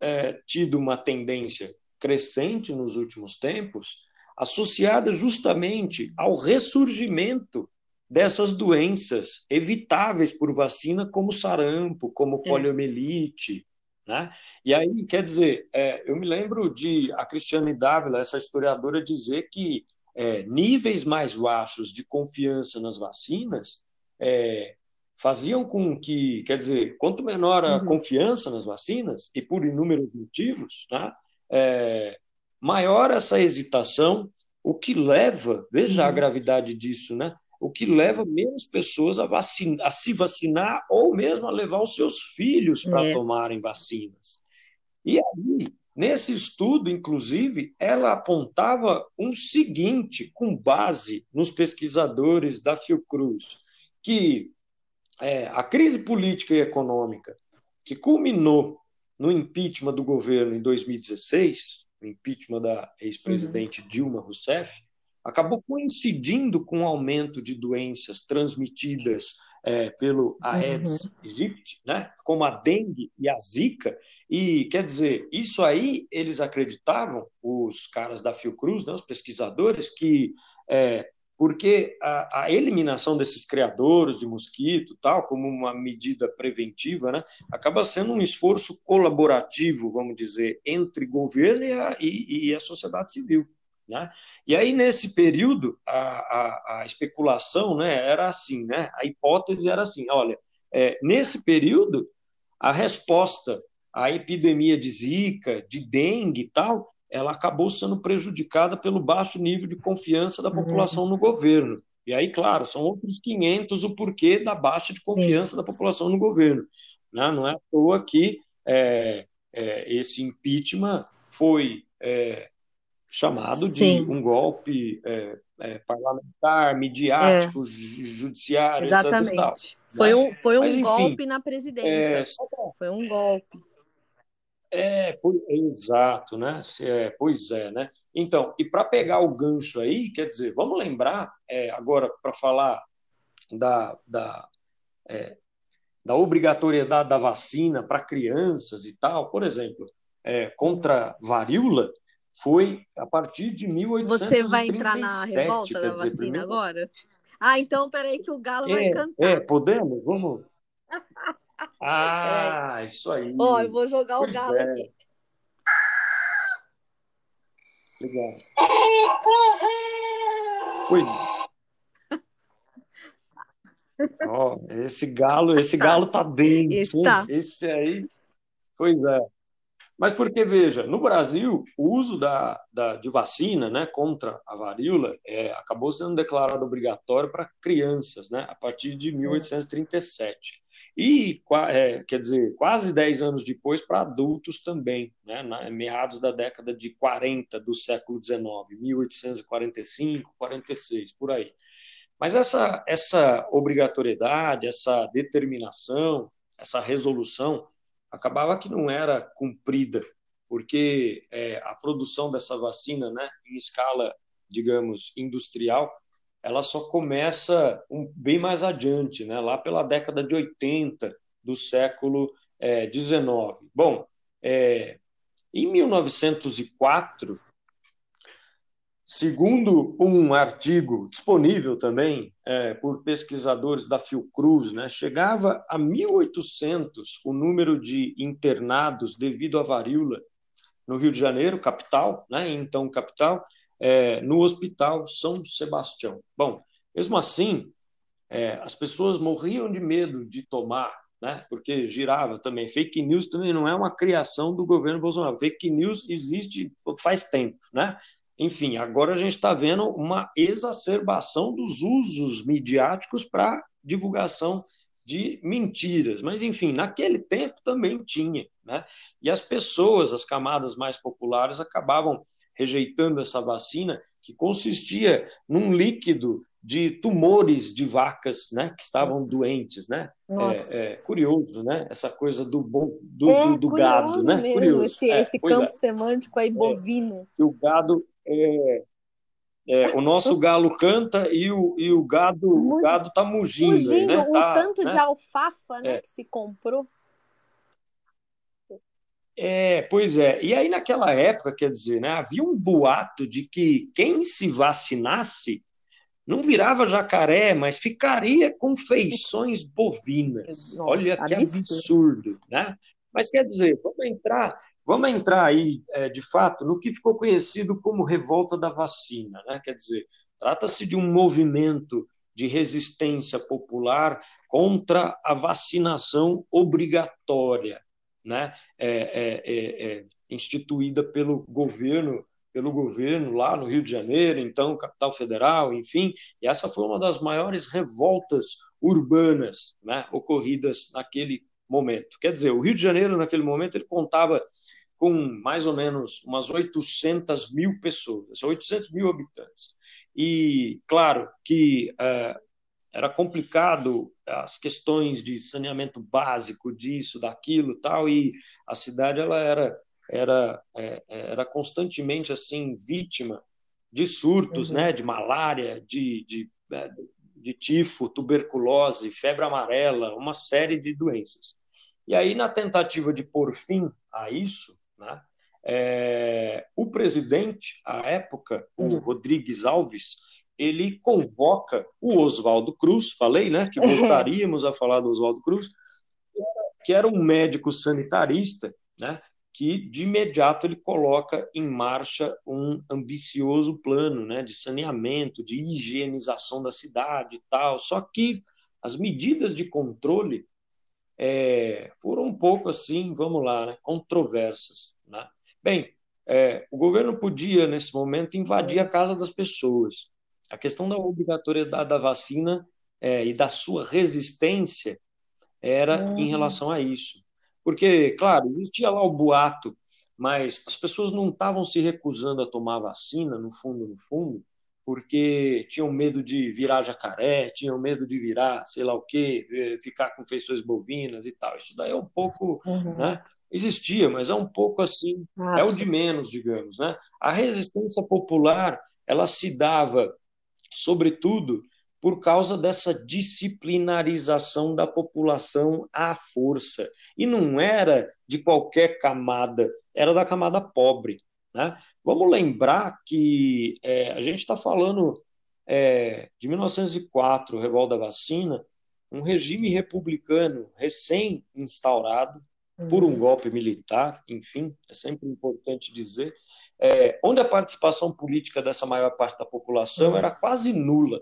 é, tido uma tendência crescente nos últimos tempos, associada justamente ao ressurgimento dessas doenças evitáveis por vacina, como sarampo, como é. poliomielite. Né? E aí, quer dizer, é, eu me lembro de a Cristiane Dávila, essa historiadora, dizer que é, níveis mais baixos de confiança nas vacinas é, faziam com que, quer dizer, quanto menor a uhum. confiança nas vacinas, e por inúmeros motivos, né, é, maior essa hesitação, o que leva, veja uhum. a gravidade disso, né? O que leva menos pessoas a, vacina, a se vacinar ou mesmo a levar os seus filhos para é. tomarem vacinas. E aí, nesse estudo, inclusive, ela apontava um seguinte, com base nos pesquisadores da Fiocruz, que é, a crise política e econômica que culminou no impeachment do governo em 2016, o impeachment da ex-presidente uhum. Dilma Rousseff, acabou coincidindo com o aumento de doenças transmitidas é, pelo Aedes uhum. aegypti, né, como a dengue e a zika, e quer dizer, isso aí eles acreditavam, os caras da Fiocruz, né, os pesquisadores, que é, porque a, a, eliminação desses criadores de mosquito, tal, como uma medida preventiva, né, acaba sendo um esforço colaborativo, vamos dizer, entre governo e a, e, e a sociedade civil. Né? E aí, nesse período, a, a, a, especulação né, era assim, né? a hipótese era assim, olha, é, nesse período, a resposta à epidemia de zika, de dengue e tal, ela acabou sendo prejudicada pelo baixo nível de confiança da população no governo. E aí, claro, são outros 500 o porquê da baixa de confiança Sim. da população no governo. Né? Não é à toa que é, é, esse impeachment foi é, chamado Sim. de um golpe é, é, parlamentar, midiático, é. judiciário, Exatamente. Etc, foi um, foi um Mas, enfim, golpe na presidência. Foi um golpe. É, exato, né? É, pois é, né? Então, e para pegar o gancho aí, quer dizer, vamos lembrar é, agora para falar da, da, é, da obrigatoriedade da vacina para crianças e tal, por exemplo, é, contra varíola, foi a partir de 1837. Você vai entrar na revolta da dizer, vacina primeiro... agora? Ah, então peraí que o Galo vai é, cantar. É, podemos? Vamos. Ah, isso aí. Ó, eu vou jogar pois o galo é. aqui. Legal. Pois Ó, esse galo, esse galo tá dentro. Está. Esse aí, pois é. Mas porque, veja, no Brasil, o uso da, da, de vacina né, contra a varíola é, acabou sendo declarado obrigatório para crianças né, a partir de 1837. E, é, quer dizer, quase 10 anos depois para adultos também, né, na, meados da década de 40 do século XIX, 1845, 46, por aí. Mas essa, essa obrigatoriedade, essa determinação, essa resolução, acabava que não era cumprida, porque é, a produção dessa vacina, né, em escala, digamos, industrial, ela só começa um, bem mais adiante, né? lá pela década de 80 do século XIX. É, Bom, é, em 1904, segundo um artigo disponível também é, por pesquisadores da Fiocruz, né, chegava a 1.800 o número de internados devido à varíola no Rio de Janeiro, capital, né, então capital, é, no Hospital São Sebastião. Bom, Mesmo assim, é, as pessoas morriam de medo de tomar, né? porque girava também. Fake news também não é uma criação do governo Bolsonaro. Fake news existe faz tempo. Né? Enfim, agora a gente está vendo uma exacerbação dos usos midiáticos para divulgação de mentiras. Mas, enfim, naquele tempo também tinha. Né? E as pessoas, as camadas mais populares, acabavam rejeitando essa vacina, que consistia num líquido de tumores de vacas né, que estavam doentes. Né? É, é, curioso, né? Essa coisa do, bom, do, é, do, do gado. Né? Mesmo, curioso. Esse, é, esse campo é. semântico aí, bovino. que o gado é, é, o nosso galo canta e o, e o gado o gado tá mugindo. mugindo aí, né? O tá, tanto né? de alfafa né, É. que se comprou. É, pois é. E aí, naquela época, quer dizer, né, havia um boato de que quem se vacinasse não virava jacaré, mas ficaria com feições bovinas. Nossa, Olha que absurdo. né? Mas quer dizer, vamos entrar, vamos entrar aí, é, de fato, no que ficou conhecido como revolta da vacina, né? Quer dizer, trata-se de um movimento de resistência popular contra a vacinação obrigatória, né? É, é, é, é, instituída pelo governo pelo governo lá no Rio de Janeiro, então capital federal, enfim, e essa foi uma das maiores revoltas urbanas, né, ocorridas naquele momento. Quer dizer, o Rio de Janeiro naquele momento ele contava com mais ou menos umas 800 mil pessoas, 800 mil habitantes. E claro que uh, era complicado as questões de saneamento básico disso, daquilo, tal, e a cidade ela era era é, era constantemente assim vítima de surtos, uhum. né, de malária, de, de, de tifo, tuberculose, febre amarela, uma série de doenças. E aí na tentativa de pôr fim a isso, né, é, o presidente à época, o Rodrigues Alves, ele convoca o Oswaldo Cruz, falei, né, que voltaríamos a falar do Oswaldo Cruz, que era um médico sanitarista, né, que de imediato ele coloca em marcha um ambicioso plano, né, de saneamento, de higienização da cidade e tal. Só que as medidas de controle é, foram um pouco assim, vamos lá, né, controversas, né? Bem, é, o governo podia nesse momento invadir a casa das pessoas, a questão da obrigatoriedade da vacina é, e da sua resistência era uhum. em relação a isso. Porque, claro, existia lá o boato, mas as pessoas não estavam se recusando a tomar vacina, no fundo, no fundo, porque tinham medo de virar jacaré, tinham medo de virar, sei lá o quê, eh, ficar com feições bovinas e tal. Isso daí é um pouco, uhum. né? Existia, mas é um pouco assim, Nossa. é o de menos, digamos, né? A resistência popular, ela se dava sobretudo por causa dessa disciplinarização da população à força. E não era de qualquer camada, era da camada pobre. Né? Vamos lembrar que é, a gente está falando é, de 1904, Revolta da Vacina, um regime republicano recém-instaurado por um golpe militar, enfim, é sempre importante dizer, é, onde a participação política dessa maior parte da população era quase nula.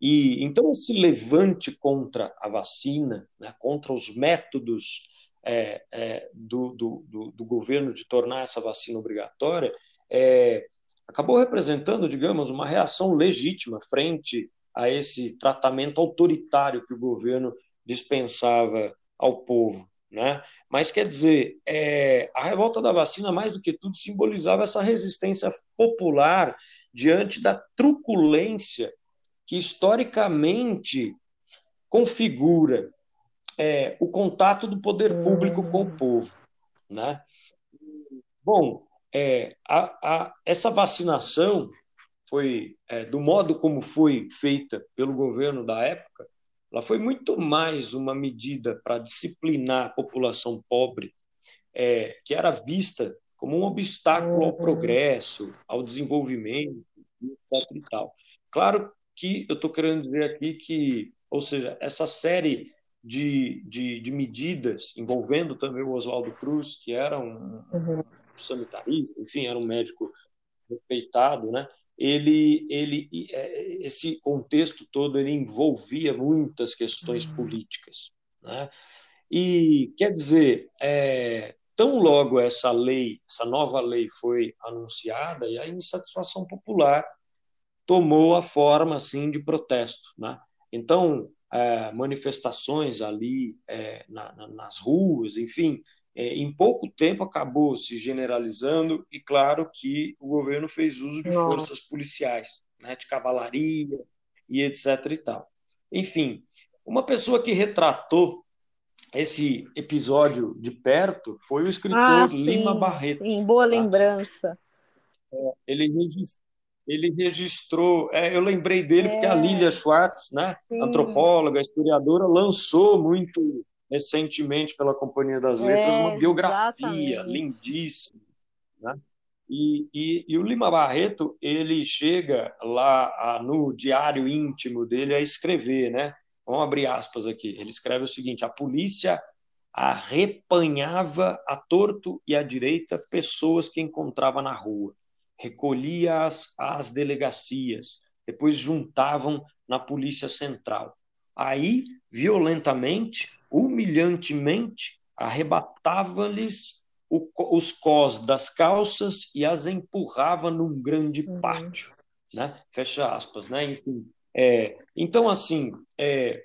E então esse levante contra a vacina, né, contra os métodos é, é, do, do, do, do, governo de tornar essa vacina obrigatória, é, acabou representando, digamos, uma reação legítima frente a esse tratamento autoritário que o governo dispensava ao povo. Né? Mas quer dizer, é, a revolta da vacina, mais do que tudo, simbolizava essa resistência popular diante da truculência que historicamente configura é, o contato do poder público com o povo. Né? Bom, é, a, a, essa vacinação foi, é, do modo como foi feita pelo governo da época, ela foi muito mais uma medida para disciplinar a população pobre, é, que era vista como um obstáculo ao progresso, ao desenvolvimento, etc. E tal. Claro que eu estou querendo dizer aqui que, ou seja, essa série de, de, de medidas envolvendo também o Oswaldo Cruz, que era um, uhum. sanitarista, enfim, era um médico respeitado, né? Ele, ele, é, esse contexto todo ele envolvia muitas questões uhum. políticas. Né? E, quer dizer, é, tão logo essa lei, essa nova lei foi anunciada, e a insatisfação popular tomou a forma assim de protesto. Né? Então, é, manifestações ali é, na, na, nas ruas, enfim, é, em pouco tempo acabou se generalizando e claro que o governo fez uso de Nossa. forças policiais, né, de cavalaria e etc e tal. Enfim, uma pessoa que retratou esse episódio de perto foi o escritor ah, sim, Lima Barreto. Sim, boa tá? lembrança. É, ele registrou ele registrou, é, eu lembrei dele é. porque a é. Lilia Schwartz, né, antropóloga, historiadora, lançou muito recentemente pela Companhia das Letras é, uma biografia exatamente. lindíssima, né? E, e, e, o Lima Barreto ele chega lá a, no diário íntimo dele a escrever, né? Vamos abrir aspas aqui. Ele escreve o seguinte: a polícia arrepanhava a torto e à direita pessoas que encontrava na rua recolhia-as às delegacias, depois juntavam na Polícia Central. Aí, violentamente, humilhantemente, arrebatava-lhes os cós das calças e as empurrava num grande uhum. pátio. Né? Fecha aspas. Né? Enfim, é, então, assim, é,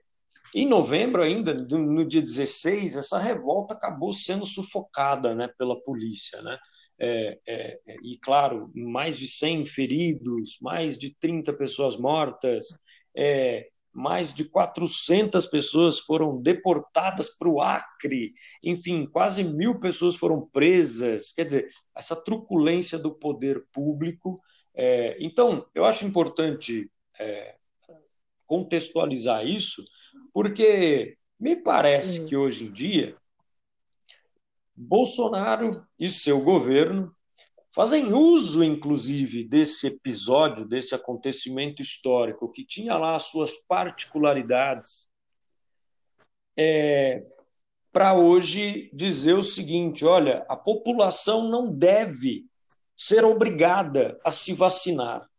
em novembro ainda, no dia 16, essa revolta acabou sendo sufocada né, pela polícia. Né? é, é, é, e, claro, mais de 100 feridos, mais de 30 pessoas mortas, é, mais de 400 pessoas foram deportadas para o Acre, enfim, quase mil pessoas foram presas. Quer dizer, essa truculência do poder público. É, então, eu acho importante é, contextualizar isso, porque me parece que hoje em dia Bolsonaro e seu governo fazem uso, inclusive, desse episódio, desse acontecimento histórico, que tinha lá as suas particularidades, é, para hoje dizer o seguinte: olha, a população não deve ser obrigada a se vacinar.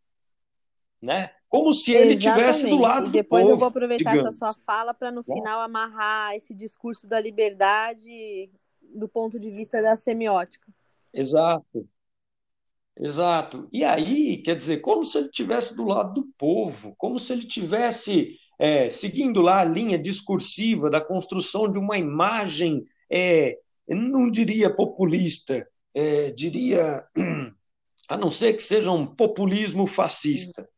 Né? Como se ele estivesse do lado e depois povo, eu vou aproveitar digamos. essa sua fala para no final amarrar esse discurso da liberdade do ponto de vista da semiótica. Exato. Exato. E aí, quer dizer, como se ele estivesse do lado do povo, como se ele tivesse é, seguindo lá a linha discursiva da construção de uma imagem, é, não diria populista, é, diria, a não ser que seja um populismo fascista.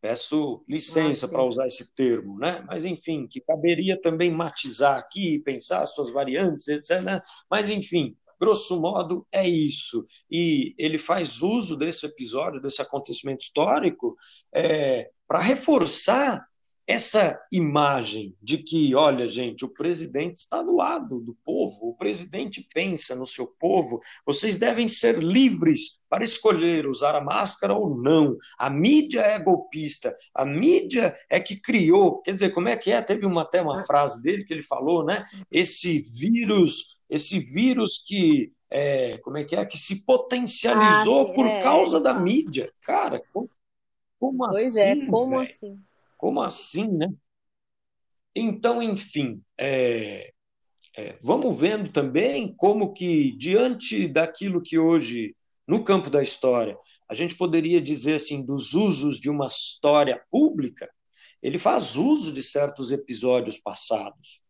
Peço licença para usar esse termo, né? mas enfim, que caberia também matizar aqui, pensar suas variantes, etc. Né? Mas enfim, grosso modo é isso. E ele faz uso desse episódio, desse acontecimento histórico, é, para reforçar essa imagem de que, olha, gente, o presidente está do lado do povo, o presidente pensa no seu povo, vocês devem ser livres para escolher usar a máscara ou não. A mídia é golpista, a mídia é que criou. Quer dizer, como é que é? Teve uma, até uma frase dele que ele falou, né? Esse vírus, esse vírus que. É, como é que é? Que se potencializou ah, por é, causa é, da mídia. Cara, como, como pois assim? Pois é, como véio? assim? Como assim, né? Então, enfim, é, é, vamos vendo também como que, diante daquilo que hoje, no campo da história, a gente poderia dizer assim, dos usos de uma história pública, ele faz uso de certos episódios passados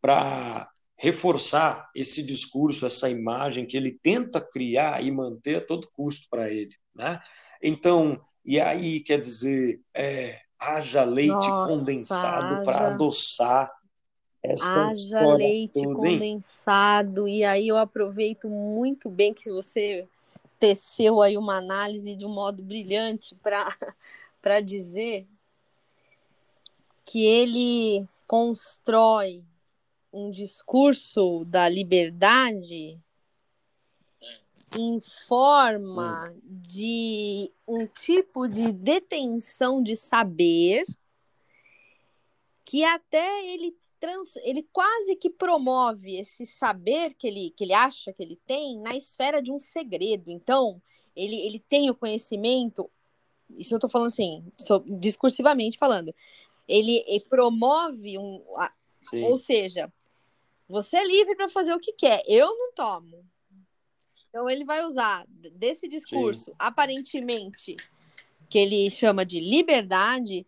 para reforçar esse discurso, essa imagem que ele tenta criar e manter a todo custo para ele. Né? Então, e aí, quer dizer, é, haja leite Nossa, condensado para adoçar essa haja leite toda, condensado e aí eu aproveito muito bem que você teceu aí uma análise de um modo brilhante para para dizer que ele constrói um discurso da liberdade em forma hum. de um tipo de detenção de saber que até ele trans, ele quase que promove esse saber que ele, que ele acha que ele tem na esfera de um segredo. Então, ele, ele tem o conhecimento isso eu tô falando assim, discursivamente falando. Ele, ele promove um. Sim. Ou seja, você é livre para fazer o que quer. Eu não tomo. Então ele vai usar desse discurso, Sim. aparentemente, que ele chama de liberdade,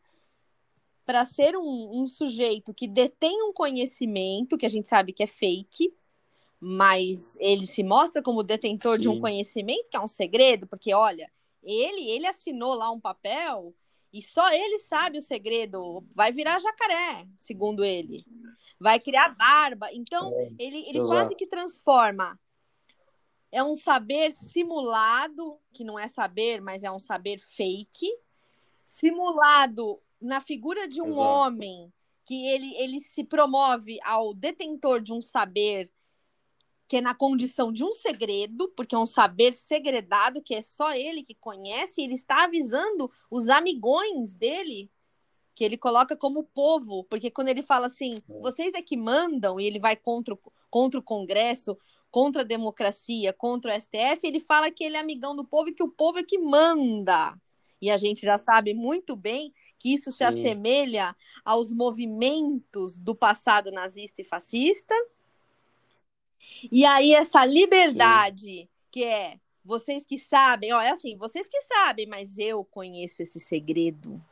para ser um, um, sujeito que detém um conhecimento que a gente sabe que é fake, mas ele se mostra como detentor Sim. de um conhecimento que é um segredo, porque olha, ele ele assinou lá um papel e só ele sabe o segredo. Vai virar jacaré, segundo ele. Vai criar barba. Então, é, ele, ele quase que transforma. É um saber simulado, que não é saber, mas é um saber fake, simulado na figura de um Exato. homem que ele, ele se promove ao detentor de um saber que é na condição de um segredo, porque é um saber segredado que é só ele que conhece, e ele está avisando os amigões dele, que ele coloca como povo, porque quando ele fala assim, é. vocês é que mandam, e ele vai contra o, contra o Congresso, contra a democracia, contra o STF, ele fala que ele é amigão do povo e que o povo é que manda. E a gente já sabe muito bem que isso se Sim. assemelha aos movimentos do passado nazista e fascista. E aí, essa liberdade, Sim. que é vocês que sabem, ó, é assim, vocês que sabem, mas eu conheço esse segredo.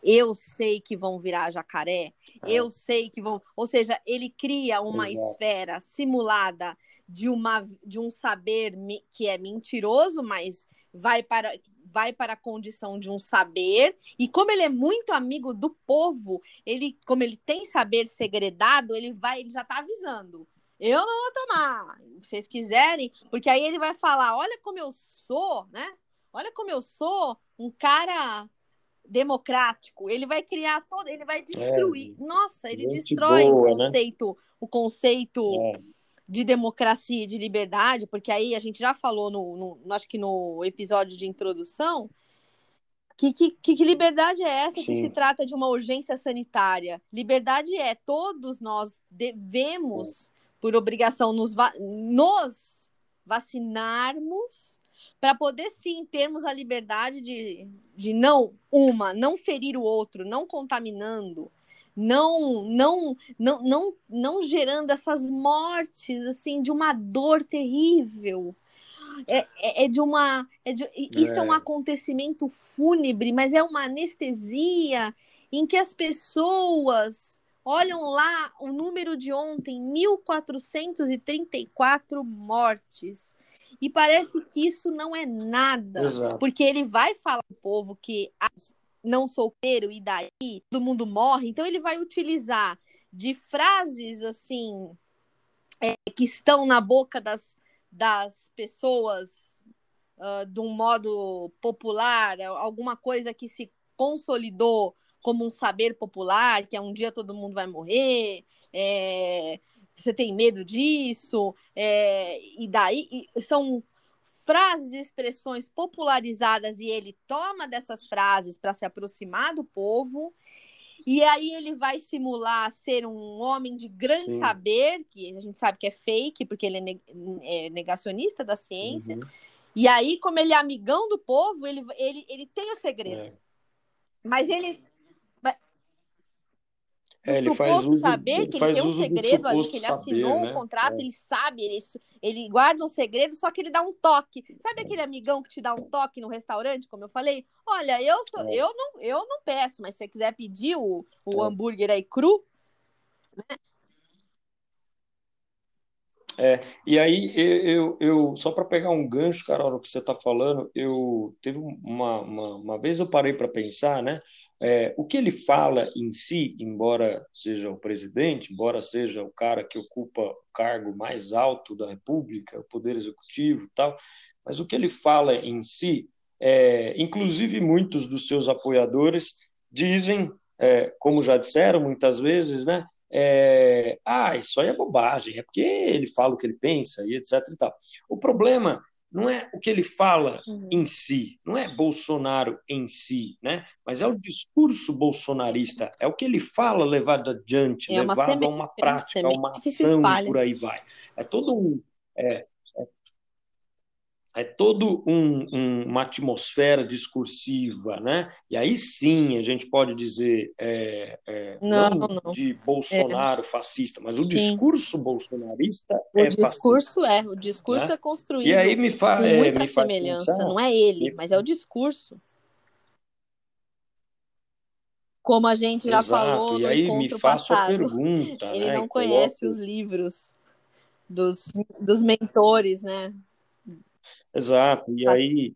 Eu sei que vão virar jacaré, é. eu sei que vão. Ou seja, ele cria uma Exato. esfera simulada de, uma, de um saber que é mentiroso, mas vai para vai para a condição de um saber, e como ele é muito amigo do povo, ele, como ele tem saber segredado, ele vai, ele já está avisando. Eu não vou tomar. Se vocês quiserem, porque aí ele vai falar: olha como eu sou, né? Olha como eu sou um cara democrático. Ele vai criar todo, ele vai destruir. É, Nossa, ele destrói boa, o né? conceito, né? o conceito é de democracia e de liberdade, porque aí a gente já falou no, no acho que no episódio de introdução, que, que, que liberdade é essa Sim. que se trata de uma urgência sanitária? Liberdade é todos nós devemos, por obrigação, nos, va nos vacinarmos para poder sim termos a liberdade de, de não, uma, não ferir o outro, não contaminando, não não não não não gerando essas mortes assim de uma dor terrível é, é, é de uma é de, isso é. é um acontecimento fúnebre mas é uma anestesia em que as pessoas olham lá o número de ontem 1434 mortes e parece que isso não é nada Exato. porque ele vai falar ao povo que não solteiro e daí todo mundo morre. Então ele vai utilizar de frases assim é, que estão na boca das, das pessoas uh, de um modo popular, alguma coisa que se consolidou como um saber popular, que é um dia todo mundo vai morrer, é, você tem medo disso, é, e daí e são frases e expressões popularizadas e ele toma dessas frases para se aproximar do povo. E aí ele vai simular ser um homem de grande Sim. saber, que a gente sabe que é fake, porque ele é, é negacionista da ciência. Uhum. E aí, como ele é amigão do povo, ele, ele, ele tem o segredo. É. Mas ele é, ele faz uso, saber ele que ele tem um segredo ali, que ele assinou saber, um né? contrato, é. ele sabe, ele, ele guarda um segredo, só que ele dá um toque. Sabe aquele amigão que te dá um toque no restaurante, como eu falei? Olha, eu sou, é. eu não, eu não peço, mas se você quiser pedir o, o é. hambúrguer aí cru, né? É, e aí eu, eu, eu só para pegar um gancho, Carol, no que você está falando, eu teve uma, uma, uma vez eu parei para pensar, né? É, o que ele fala em si, embora seja o presidente, embora seja o cara que ocupa o cargo mais alto da República, o Poder Executivo tal, mas o que ele fala em si, é, inclusive muitos dos seus apoiadores dizem, é, como já disseram muitas vezes, né? É, ah, isso aí é bobagem, é porque ele fala o que ele pensa e etc. E tal. O problema não é o que ele fala uhum. em si, não é Bolsonaro em si, né? mas é o discurso bolsonarista, é o que ele fala levado adiante, é levado a uma prática, a uma ação e por aí vai. É todo um. É, é, todo um, um, uma atmosfera discursiva, né? E aí sim a gente pode dizer é, é, não, não, não, de Bolsonaro é. fascista, mas o discurso sim. bolsonarista o é discurso fascista, é o discurso né? é construído e aí me faz com é, muita me semelhança, não é ele, mas é o discurso. Como a gente já Exato. falou e no aí encontro me faço passado, a pergunta, ele né? não e conhece coloco... os livros dos, dos mentores, né? Exato. E aí,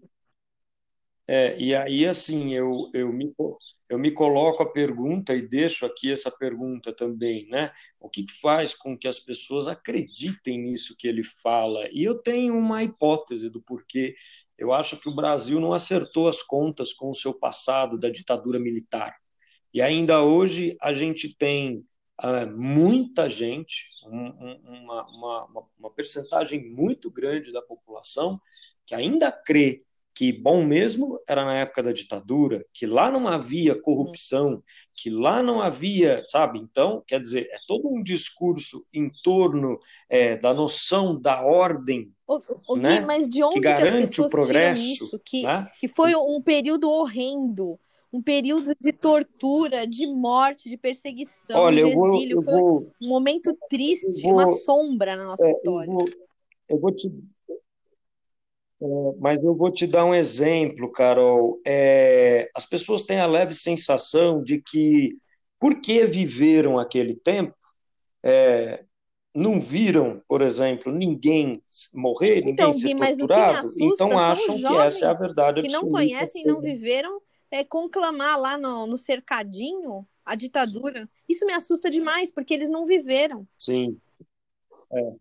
é, e aí assim, eu, eu, me, eu me coloco a pergunta e deixo aqui essa pergunta também, né? O que, faz com que as pessoas acreditem nisso que ele fala? E eu tenho uma hipótese do porquê. Eu acho que o Brasil não acertou as contas com o seu passado da ditadura militar. E ainda hoje a gente tem uh, muita gente, um, uma, uma, uma percentagem muito grande da população que ainda crê que bom mesmo era na época da ditadura, que lá não havia corrupção, que lá não havia, sabe? Então, quer dizer, é todo um discurso em torno é, da noção da ordem, o, o, né? mas de onde que garante que o progresso, isso? Que, né? que foi um período horrendo, um período de tortura, de morte, de perseguição, Olha, de vou, exílio. eu foi vou, um momento triste, vou, uma sombra na nossa é, história. Eu vou, eu vou te mas eu vou te dar um exemplo, Carol. É, as pessoas têm a leve sensação de que, porque viveram aquele tempo, é, não viram, por exemplo, ninguém morrer, ninguém então, ser torturado, assusta então acham que essa é a verdade que não absoluta. conhecem e não viveram é, conclamar lá no, no cercadinho a ditadura. Isso me assusta demais, porque eles não viveram. Sim. É.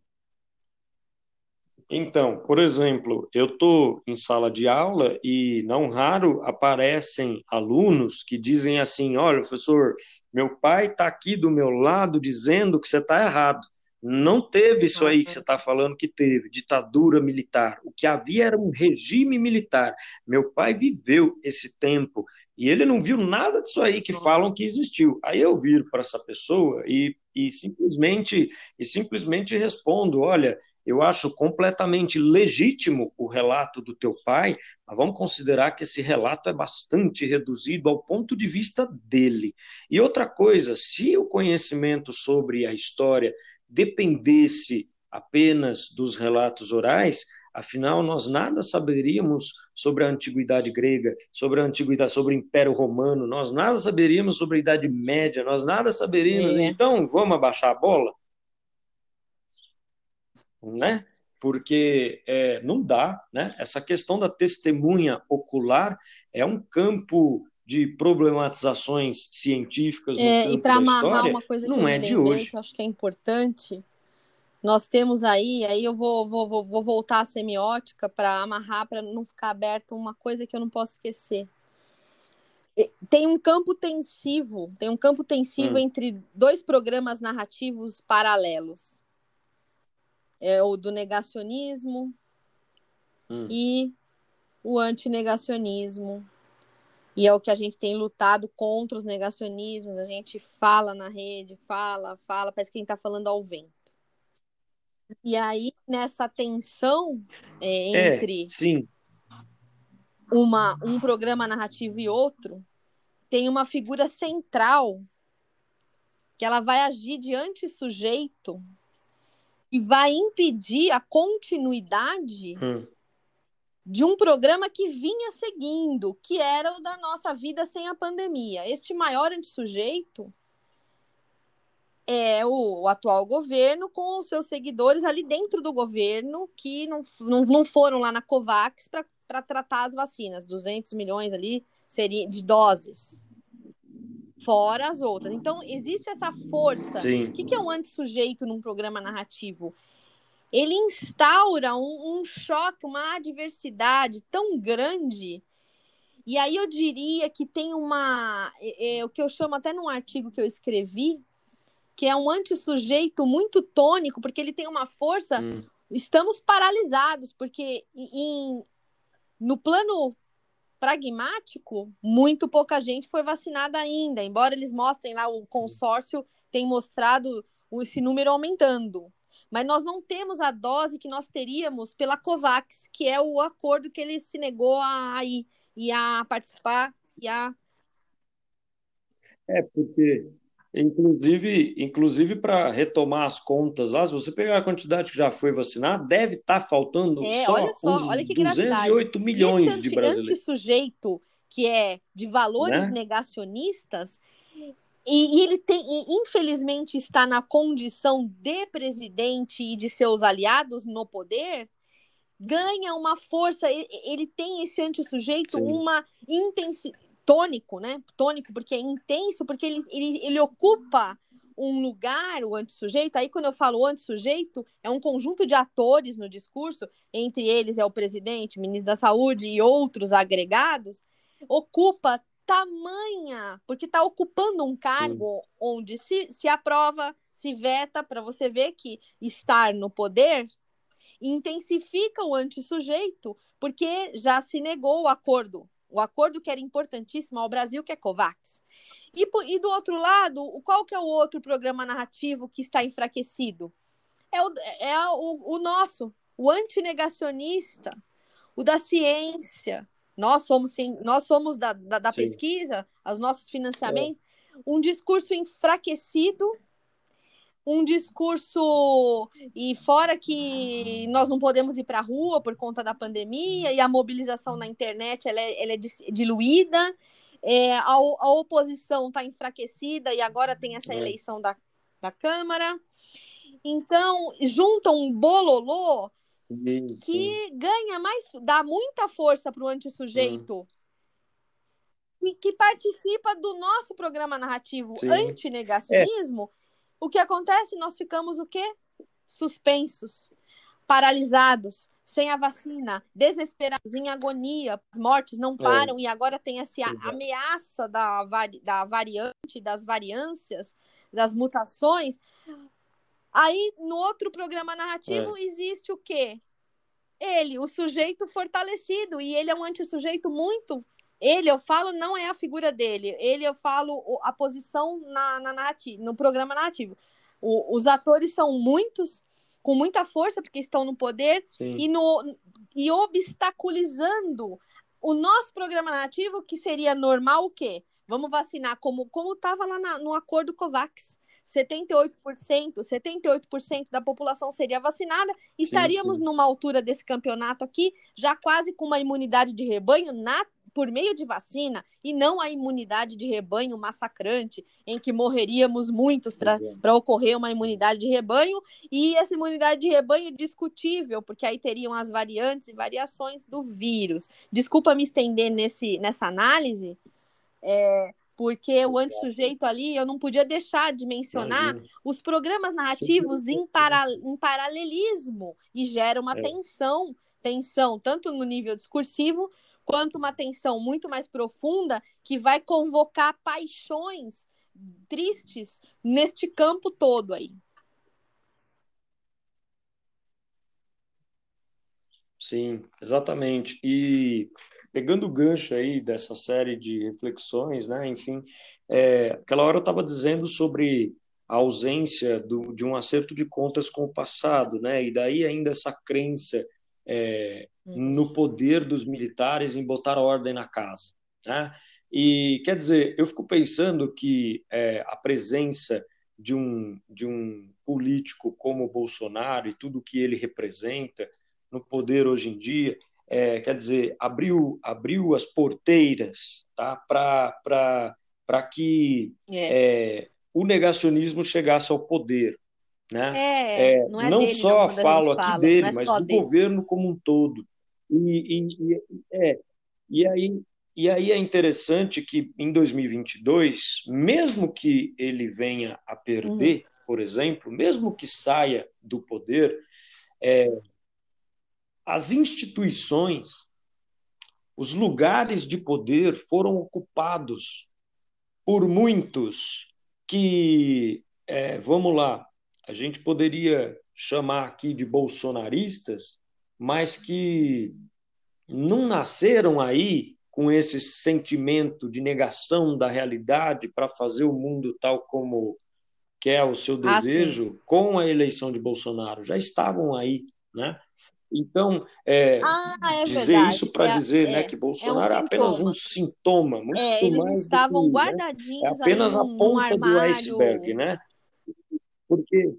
Então, por exemplo, eu estou em sala de aula e não raro aparecem alunos que dizem assim: olha, professor, meu pai está aqui do meu lado dizendo que você está errado. Não teve isso aí que você está falando que teve, ditadura militar. O que havia era um regime militar. Meu pai viveu esse tempo e ele não viu nada disso aí que Nossa. falam que existiu. Aí eu viro para essa pessoa e, e simplesmente e simplesmente respondo: olha, eu acho completamente legítimo o relato do teu pai, mas vamos considerar que esse relato é bastante reduzido ao ponto de vista dele. E outra coisa, se o conhecimento sobre a história dependesse apenas dos relatos orais, afinal nós nada saberíamos sobre a antiguidade grega, sobre a antiguidade, sobre o Império Romano, nós nada saberíamos sobre a Idade Média, nós nada saberíamos. É. Então, vamos abaixar a bola? Né? Porque é, não dá, né? Essa questão da testemunha ocular é um campo de problematizações científicas no É, campo e para amarrar uma coisa que não eu é de hoje. que eu acho que é importante, nós temos aí, aí eu vou, vou, vou, vou voltar à semiótica para amarrar, para não ficar aberto uma coisa que eu não posso esquecer. Tem um campo tensivo, tem um campo tensivo Hum. entre dois programas narrativos paralelos. É o do negacionismo Hum. e o antinegacionismo. E é o que a gente tem lutado contra os negacionismos. A gente fala na rede, fala, fala, parece que a gente está falando ao vento. E aí, nessa tensão é, É, entre sim, uma, um programa narrativo e outro, tem uma figura central que ela vai agir de antissujeito e vai impedir a continuidade hum, de um programa que vinha seguindo, que era o da nossa vida sem a pandemia. Este maior antissujeito é o, o atual governo com os seus seguidores ali dentro do governo que não, não, não foram lá na COVAX para tratar as vacinas, 200 milhões ali seria de doses, fora as outras. Então, existe essa força. sim, O que, é um antissujeito num programa narrativo? Ele instaura um, um choque, uma adversidade tão grande. E aí eu diria que tem uma. É, é, o que eu chamo até num artigo que eu escrevi, que é um antissujeito muito tônico, porque ele tem uma força. hum, Estamos paralisados, porque em, no plano pragmático, muito pouca gente foi vacinada ainda, embora eles mostrem lá, o consórcio tem mostrado esse número aumentando. mas nós não temos a dose que nós teríamos pela COVAX, que é o acordo que ele se negou a ir e a participar e a. É, porque, inclusive, inclusive para retomar as contas lá, se você pegar a quantidade que já foi vacinada, deve estar tá faltando é, só, olha só olha que 208 milhões anti, de brasileiros. sujeito que é de valores né? negacionistas, e, e, ele tem, e infelizmente está na condição de presidente e de seus aliados no poder, ganha uma força, ele tem esse antissujeito Sim. uma intensidade tônico, né? Tônico, porque é intenso, porque ele, ele, ele ocupa um lugar, o antissujeito. Aí, quando eu falo antissujeito, é um conjunto de atores no discurso, entre eles é o presidente, ministro da Saúde e outros agregados, ocupa tamanha, porque está ocupando um cargo Sim. onde se, se aprova, se veta, para você ver que estar no poder intensifica o antissujeito, porque já se negou o acordo, o acordo que era importantíssimo ao Brasil, que é COVAX. E, e do outro lado, qual que é o outro programa narrativo que está enfraquecido? É o, é o, o nosso, o antinegacionista, o da ciência, nós somos, sim, nós somos da, da, da pesquisa, os nossos financiamentos, é. um discurso enfraquecido, um discurso e fora que nós não podemos ir para a rua por conta da pandemia e a mobilização na internet ela é, ela é diluída, é, a, a oposição está enfraquecida e agora tem essa é. eleição da, da Câmara. Então, junta um bololô que ganha mais, dá muita força para o antissujeito. Hum. E que participa do nosso programa narrativo Sim. antinegacionismo, é. O que acontece? Nós ficamos o quê? Suspensos, paralisados, sem a vacina, desesperados, em agonia, as mortes não é. param, é. e agora tem essa Exato. ameaça da, vari, da variante, das variâncias, das mutações. Aí, no outro programa narrativo, é. existe o quê? Ele, o sujeito fortalecido, e ele é um antissujeito muito. Ele, eu falo, não é a figura dele. Ele, eu falo a posição na, na narrativa, no programa narrativo. O, os atores são muitos, com muita força, porque estão no poder, e, no, e obstaculizando o nosso programa narrativo, que seria normal o quê? Vamos vacinar como como estava lá na, no acordo COVAX. 78%, 78% da população seria vacinada, estaríamos sim, sim. numa altura desse campeonato aqui, já quase com uma imunidade de rebanho na, por meio de vacina, e não a imunidade de rebanho massacrante, em que morreríamos muitos para ocorrer uma imunidade de rebanho, e essa imunidade de rebanho discutível, porque aí teriam as variantes e variações do vírus. Desculpa me estender nesse, nessa análise. É, porque o antissujeito ali, eu não podia deixar de mencionar Imagina. os programas narrativos em, para, em paralelismo e gera uma é. tensão, tensão tanto no nível discursivo quanto uma tensão muito mais profunda que vai convocar paixões tristes neste campo todo aí. Sim, exatamente. E pegando o gancho aí dessa série de reflexões, né? Enfim, é, aquela hora eu estava dizendo sobre a ausência do, de um acerto de contas com o passado, né? E daí ainda essa crença é, uhum. no poder dos militares em botar ordem na casa, né? E quer dizer, eu fico pensando que é, a presença de um, de um político como Bolsonaro e tudo que ele representa no poder hoje em dia é, quer dizer, abriu, abriu as porteiras tá, para que é. É, o negacionismo chegasse ao poder. Né? É, é não, não dele, só não, falo aqui fala, dele, mas do dele. governo como um todo. E, e, e, é, e, aí, e aí é interessante que em 2022, mesmo que ele venha a perder, uhum. por exemplo, mesmo que saia do poder, é, as instituições, os lugares de poder foram ocupados por muitos que, é, vamos lá, a gente poderia chamar aqui de bolsonaristas, mas que não nasceram aí com esse sentimento de negação da realidade para fazer o mundo tal como que é o seu Ah, desejo, com a eleição de Bolsonaro, já estavam aí, né? Então, é, Ah, é dizer verdade. isso para É, dizer né, é, que é um Bolsonaro é apenas um sintoma. muito É, eles mais estavam que, né? É guardadinhos apenas a ponta do iceberg, né? Porque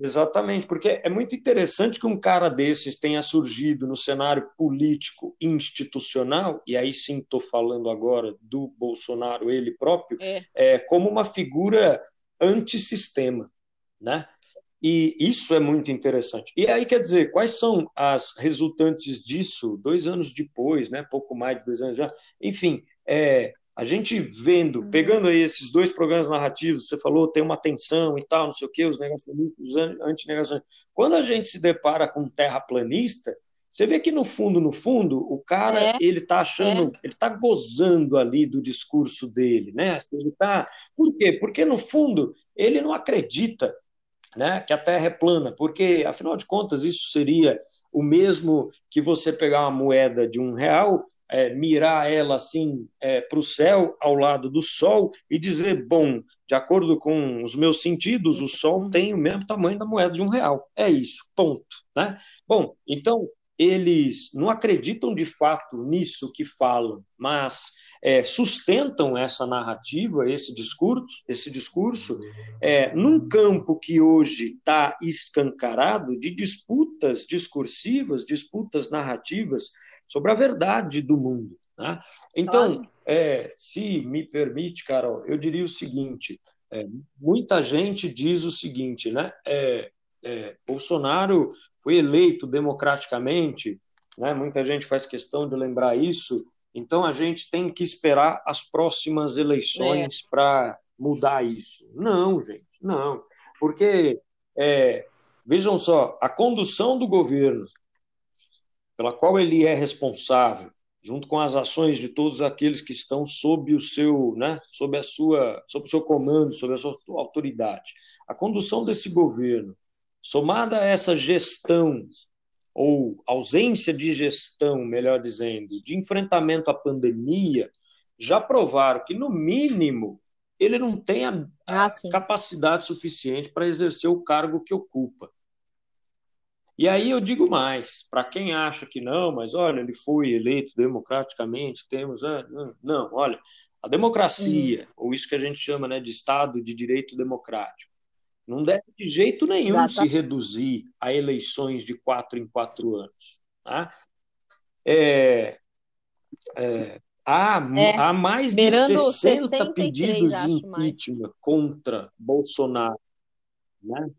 Exatamente, porque é muito interessante que um cara desses tenha surgido no cenário político institucional, e aí sim estou falando agora do Bolsonaro, ele próprio, É. é, como uma figura antissistema, né? E isso é muito interessante. E aí, quer dizer, quais são as resultantes disso dois anos depois, né? pouco mais de dois anos já? Enfim, é, a gente vendo, Uhum. pegando aí esses dois programas narrativos, você falou, tem uma tensão e tal, não sei o quê, os negacionistas, os antinegacionistas. Quando a gente se depara com um terraplanista, você vê que no fundo, no fundo, o cara, É, ele tá achando, ele tá gozando ali do discurso dele, né? Ele tá... Por quê? Porque no fundo, ele não acredita né, que a Terra é plana, porque, afinal de contas, isso seria o mesmo que você pegar uma moeda de um real, é, mirar ela assim é, para o céu, ao lado do Sol, e dizer, bom, de acordo com os meus sentidos, o Sol tem o mesmo tamanho da moeda de um real. É isso, ponto. Né? Bom, então, eles não acreditam de fato nisso que falam, mas é, sustentam essa narrativa, esse discurso, esse discurso, é, num campo que hoje está escancarado de disputas discursivas, disputas narrativas sobre a verdade do mundo. Né? Então, é, se me permite, Carol, eu diria o seguinte: é, muita gente diz o seguinte, né? É, Bolsonaro foi eleito democraticamente, né? muita gente faz questão de lembrar isso. Então a gente tem que esperar as próximas eleições É. para mudar isso. Não, gente, não. Porque, é, vejam só, a condução do governo, pela qual ele é responsável, junto com as ações de todos aqueles que estão sob o seu, né, sob a sua, sob o seu comando, sob a sua autoridade. A condução desse governo, somada a essa gestão ou ausência de gestão, melhor dizendo, de enfrentamento à pandemia, já provaram que, no mínimo, ele não tem a, Ah, capacidade suficiente para exercer o cargo que ocupa. E aí eu digo mais, para quem acha que não, mas olha, ele foi eleito democraticamente, temos. ah, Não, olha, a democracia, ou isso que a gente chama né, de Estado de Direito Democrático, não deve de jeito nenhum Exato. se reduzir a eleições de quatro em quatro anos. Tá? É, é, há, É, há mais de beirando 60 63, pedidos de mais. impeachment contra Bolsonaro. Né?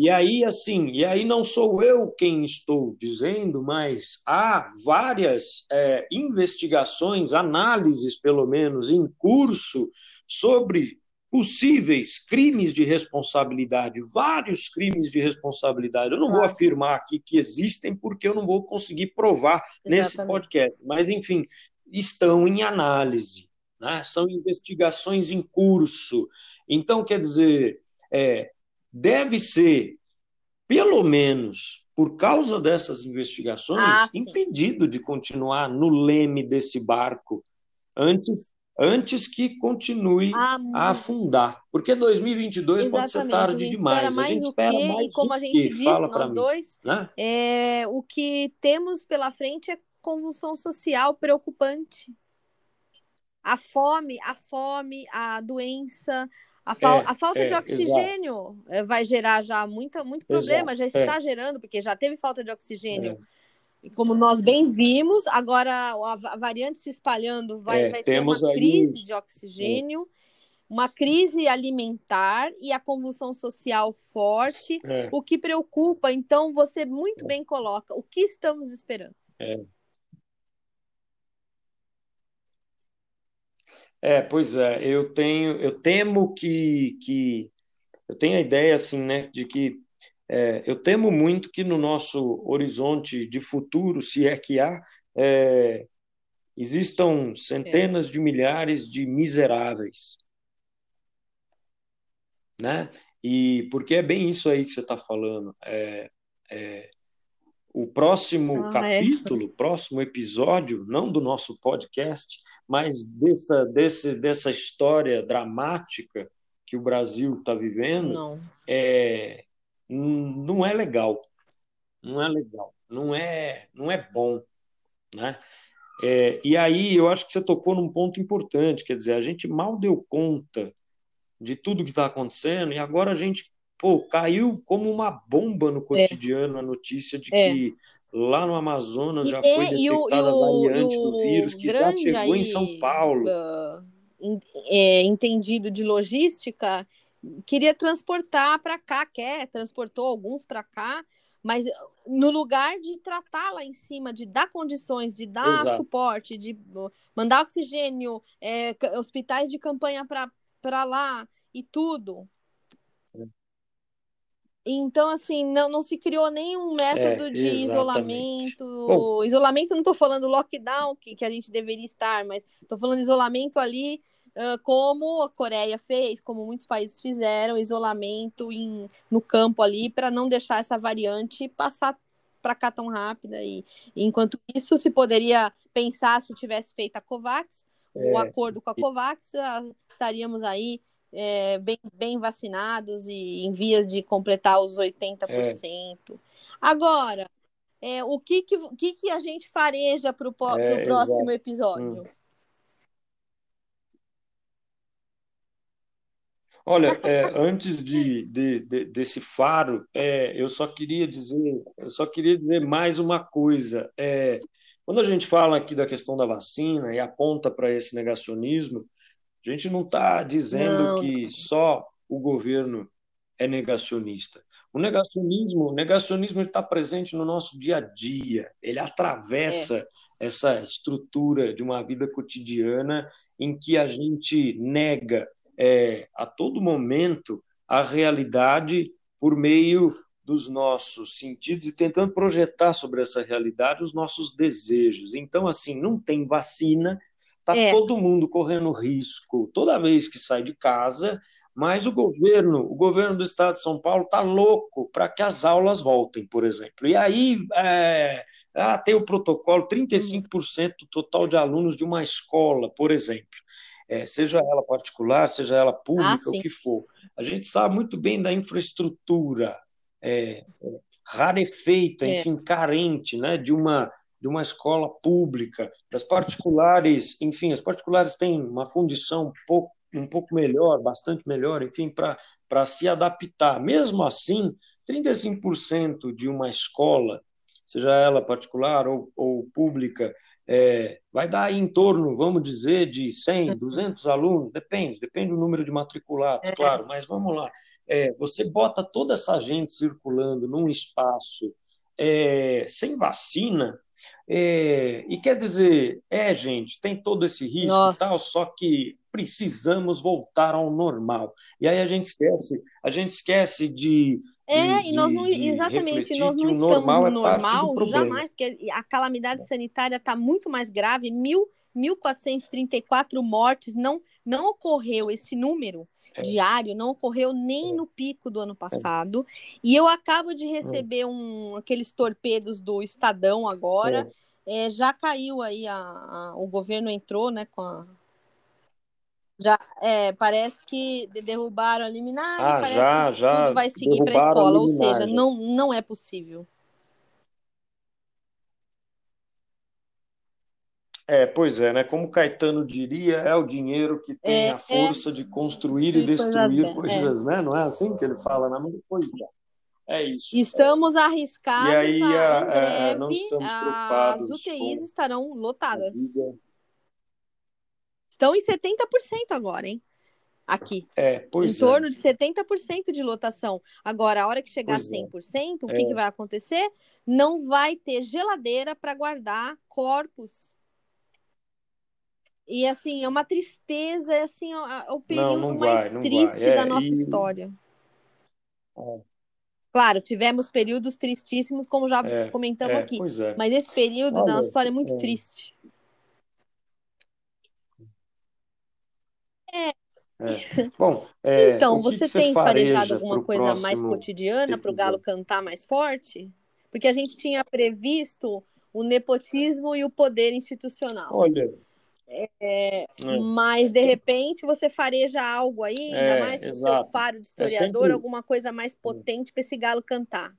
E aí, assim, e aí não sou eu quem estou dizendo, mas há várias é, investigações, análises, pelo menos, em curso sobre possíveis crimes de responsabilidade, vários crimes de responsabilidade. Eu não vou afirmar aqui que existem, porque eu não vou conseguir provar nesse Exatamente. podcast. Mas, enfim, estão em análise, né? são investigações em curso. Então, quer dizer, é, deve ser, pelo menos por causa dessas investigações, Ah, impedido de continuar no leme desse barco antes, antes que continue Ah, a afundar. Porque 2022 pode ser tarde A gente espera demais. A mais gente o espera mais E como a gente disse, nós mim. dois, Né? é, o que temos pela frente é convulsão social preocupante. A fome, a fome, a doença, a, fal- É, a falta de é, oxigênio eh, vai gerar já muita, muito problema, já Exato, é. está gerando, porque já teve falta de oxigênio. É. E como nós bem vimos, agora a va- a variante se espalhando vai, É, vai ter uma crise de oxigênio, uma crise alimentar e a convulsão social forte, É. o que preocupa. Então, você muito bem coloca o que estamos esperando. É, pois é, eu tenho, eu temo que, que eu tenho a ideia assim, né, de que é, eu temo muito que no nosso horizonte de futuro, se é que há, é, existam centenas de milhares de miseráveis, né? E porque é bem isso aí que você está falando. É, é, o próximo ah, é. capítulo, é. próximo episódio, não do nosso podcast, mas dessa, desse, dessa história dramática que o Brasil está vivendo, não. É, não é legal. Não é legal. Não é, não é bom. Né? É, e aí eu acho que você tocou num ponto importante, quer dizer, a gente mal deu conta de tudo que está acontecendo e agora a gente pô, caiu como uma bomba no cotidiano é. a notícia de é. que lá no Amazonas já foi detectada a variante do vírus que já chegou aí, em São Paulo. Uh, é, entendido de logística, queria transportar para cá, quer, transportou alguns para cá, mas no lugar de tratar lá em cima, de dar condições, de dar Exato. suporte, de mandar oxigênio, é, hospitais de campanha para lá e tudo, então, assim, não, não se criou nenhum método é, de isolamento. Bom, isolamento, não estou falando lockdown, que, que a gente deveria estar, mas estou falando isolamento ali, uh, como a Coreia fez, como muitos países fizeram, isolamento em, no campo ali, para não deixar essa variante passar para cá tão rápida. E, e, enquanto isso, se poderia pensar se tivesse feito a COVAX, é, o acordo com a COVAX, uh, estaríamos aí é, bem, bem vacinados e em vias de completar os 80%. É. Agora, é, o que, que, que, que a gente fareja para o é, próximo exato. episódio? Hum. Olha, é, antes de, de, de, desse faro, é, eu só queria dizer, eu só queria dizer mais uma coisa. É, quando a gente fala aqui da questão da vacina e aponta para esse negacionismo, a gente não está dizendo não. que só o governo é negacionista. O negacionismo, o negacionismo está presente no nosso dia a dia. Ele atravessa é. essa estrutura de uma vida cotidiana em que a gente nega é, a todo momento a realidade por meio dos nossos sentidos e tentando projetar sobre essa realidade os nossos desejos. Então, assim, não tem vacina, Está é. todo mundo correndo risco toda vez que sai de casa, mas o governo, o governo do estado de São Paulo está louco para que as aulas voltem, por exemplo. E aí é, ah, tem o protocolo, 35% do total de alunos de uma escola, por exemplo. É, seja ela particular, seja ela pública, ah, o que for. A gente sabe muito bem da infraestrutura é, rarefeita, é. enfim, carente né, de uma de uma escola pública, das particulares, enfim, as particulares têm uma condição um pouco, um pouco melhor, bastante melhor, enfim, para se adaptar. Mesmo assim, 35% de uma escola, seja ela particular ou, ou pública, é, vai dar em torno, vamos dizer, de 100, 200 alunos, depende, depende do número de matriculados, é. claro, mas vamos lá. É, você bota toda essa gente circulando num espaço é, sem vacina, é, e quer dizer, é, gente, tem todo esse risco Nossa. e tal, só que precisamos voltar ao normal. E aí a gente esquece, a gente esquece de. É, de, e nós não, exatamente, nós não estamos normal no normal, é jamais, porque a calamidade sanitária está muito mais grave, mil, 1.434 mortes, não, não ocorreu esse número é. diário, não ocorreu nem é. no pico do ano é. passado. E eu acabo de receber um, aqueles torpedos do Estadão agora. É, já caiu aí, a, a, o governo entrou né, com a. Já, é, parece que derrubaram a liminar ah, parece já, que já tudo vai seguir para a escola. Ou seja, não, não é possível. É, pois é, né? Como Caetano diria, é o dinheiro que tem é, a é. força é, de construir e destruir coisas, coisas né? Não é assim que ele fala na né? Pois é. É isso. Estamos arriscados. E aí, a, a, breve, não estamos preocupados. As UTIs estarão lotadas. Estão em 70% agora, hein? Aqui. É, pois em torno é. de 70% de lotação. Agora, a hora que chegar pois a 100%, é. o que, que vai acontecer? Não vai ter geladeira para guardar corpos e assim, é uma tristeza, é assim, é o período não, não mais vai, triste é, da nossa e... história. É. Claro, tivemos períodos tristíssimos, como já é, comentamos é, aqui. É. Mas esse período Olha, da nossa história é muito triste. É. Bom, então, você tem farejado alguma coisa próximo... mais cotidiana para o galo cantar mais forte? Porque a gente tinha previsto o nepotismo e o poder institucional. Olha. É, é. Mas, de repente, você fareja algo aí, ainda é, mais com o seu faro de é historiador, sempre... alguma coisa mais potente para esse galo cantar.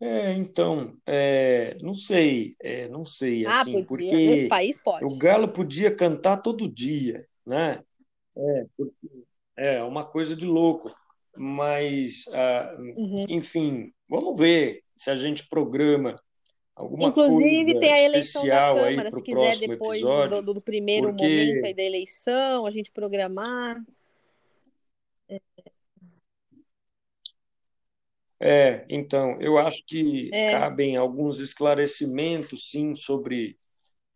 É, então, é, não sei, é, não sei, ah, assim, podia. porque Nesse país pode. o Galo podia cantar todo dia, né? É, é uma coisa de louco, mas, ah, uhum. enfim, vamos ver se a gente programa alguma Inclusive, coisa tem a eleição da Câmara, se quiser, depois episódio, do, do, primeiro porque... momento aí da eleição, a gente programar. É, então, eu acho que é. cabem alguns esclarecimentos, sim, sobre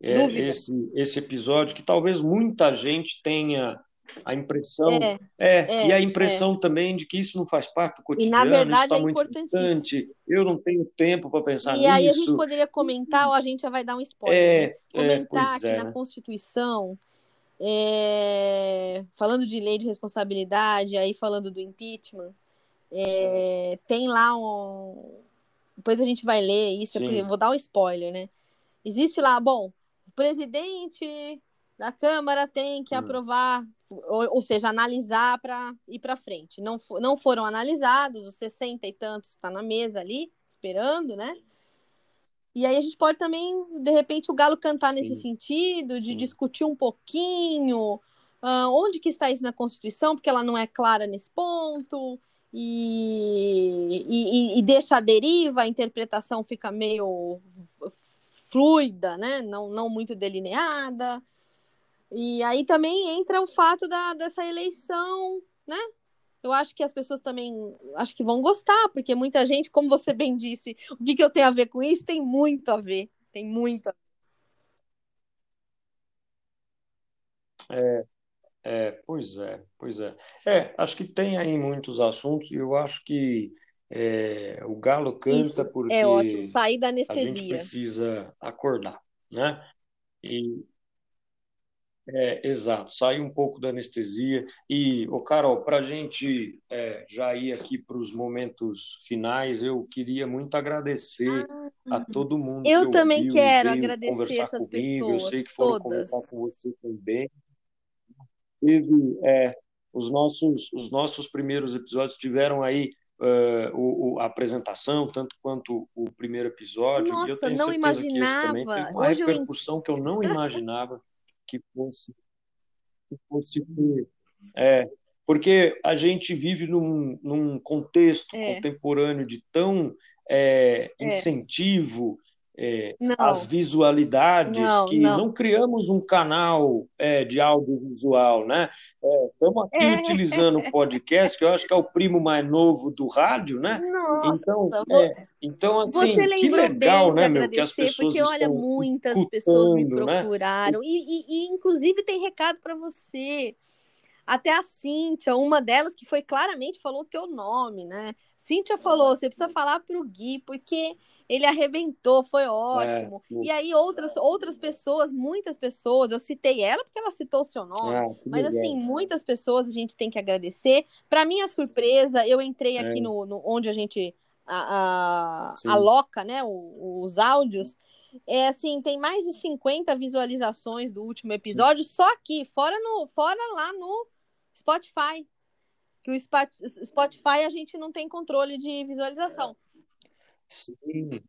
é, esse, esse episódio, que talvez muita gente tenha a impressão, é, é e a é, impressão também de que isso não faz parte do cotidiano, verdade, isso está é muito distante, eu não tenho tempo para pensar e nisso. E aí a gente poderia comentar, ou a gente já vai dar um spoiler, né? comentar que na Constituição, falando de lei de responsabilidade, aí falando do impeachment, é, tem lá um. Depois a gente vai ler isso, vou dar um spoiler, né? Existe lá, bom, o presidente da Câmara tem que hum. aprovar, ou, ou, seja, analisar para ir para frente. Não, não foram analisados, os 60 e tantos está na mesa ali, esperando, né? E aí a gente pode também, de repente, o Galo cantar Sim. nesse sentido, de Sim. discutir um pouquinho uh, onde que está isso na Constituição, porque ela não é clara nesse ponto e, e, e, deixa a deriva, a interpretação fica meio fluida, né? não, não muito delineada. E aí também entra o fato da, dessa eleição, né? Eu acho que as pessoas também acho que vão gostar, porque muita gente, como você bem disse, o que, que eu tenho a ver com isso? Tem muito a ver, tem muito a ver. É, é, pois é, pois é. É, acho que tem aí muitos assuntos e eu acho que é, o galo canta Isso, porque é ótimo, sair da anestesia. a gente precisa acordar, né? E é, exato, sair um pouco da anestesia. E, ô Carol, para a gente é, já ir aqui para os momentos finais, eu queria muito agradecer a ah, todo mundo. Eu que também ouviu, quero agradecer essas comigo. pessoas. Eu sei que foram todas. conversar com você também teve é, os nossos os nossos primeiros episódios tiveram aí uh, o, o, a apresentação tanto quanto o primeiro episódio Nossa, e eu tenho não certeza imaginava. que esse também teve uma Hoje repercussão eu... que eu não imaginava que fosse que fosse é, porque a gente vive num, num contexto é. contemporâneo de tão é, é. incentivo é, as visualidades, não, que não. não. criamos um canal é, de audiovisual, né? É, estamos aqui é. utilizando o podcast, que eu acho que é o primo mais novo do rádio, né? Nossa, então, é, então, assim, você que legal, né, meu, que as pessoas porque olha, muitas pessoas me né? procuraram, né? e, e, e inclusive tem recado para você. Até a Cíntia, uma delas que foi claramente falou o teu nome, né? Cíntia falou, você precisa falar para o Gui, porque ele arrebentou, foi ótimo. É, e aí outras, outras pessoas, muitas pessoas, eu citei ela porque ela citou o seu nome, ah, mas legal. assim, muitas pessoas a gente tem que agradecer. Para minha surpresa, eu entrei aqui é. no, no, onde a gente a, a, aloca né, os, os áudios. É assim, tem mais de 50 visualizações do último episódio Sim. só aqui, fora no fora lá no Spotify que o Spotify a gente não tem controle de visualização. Sim.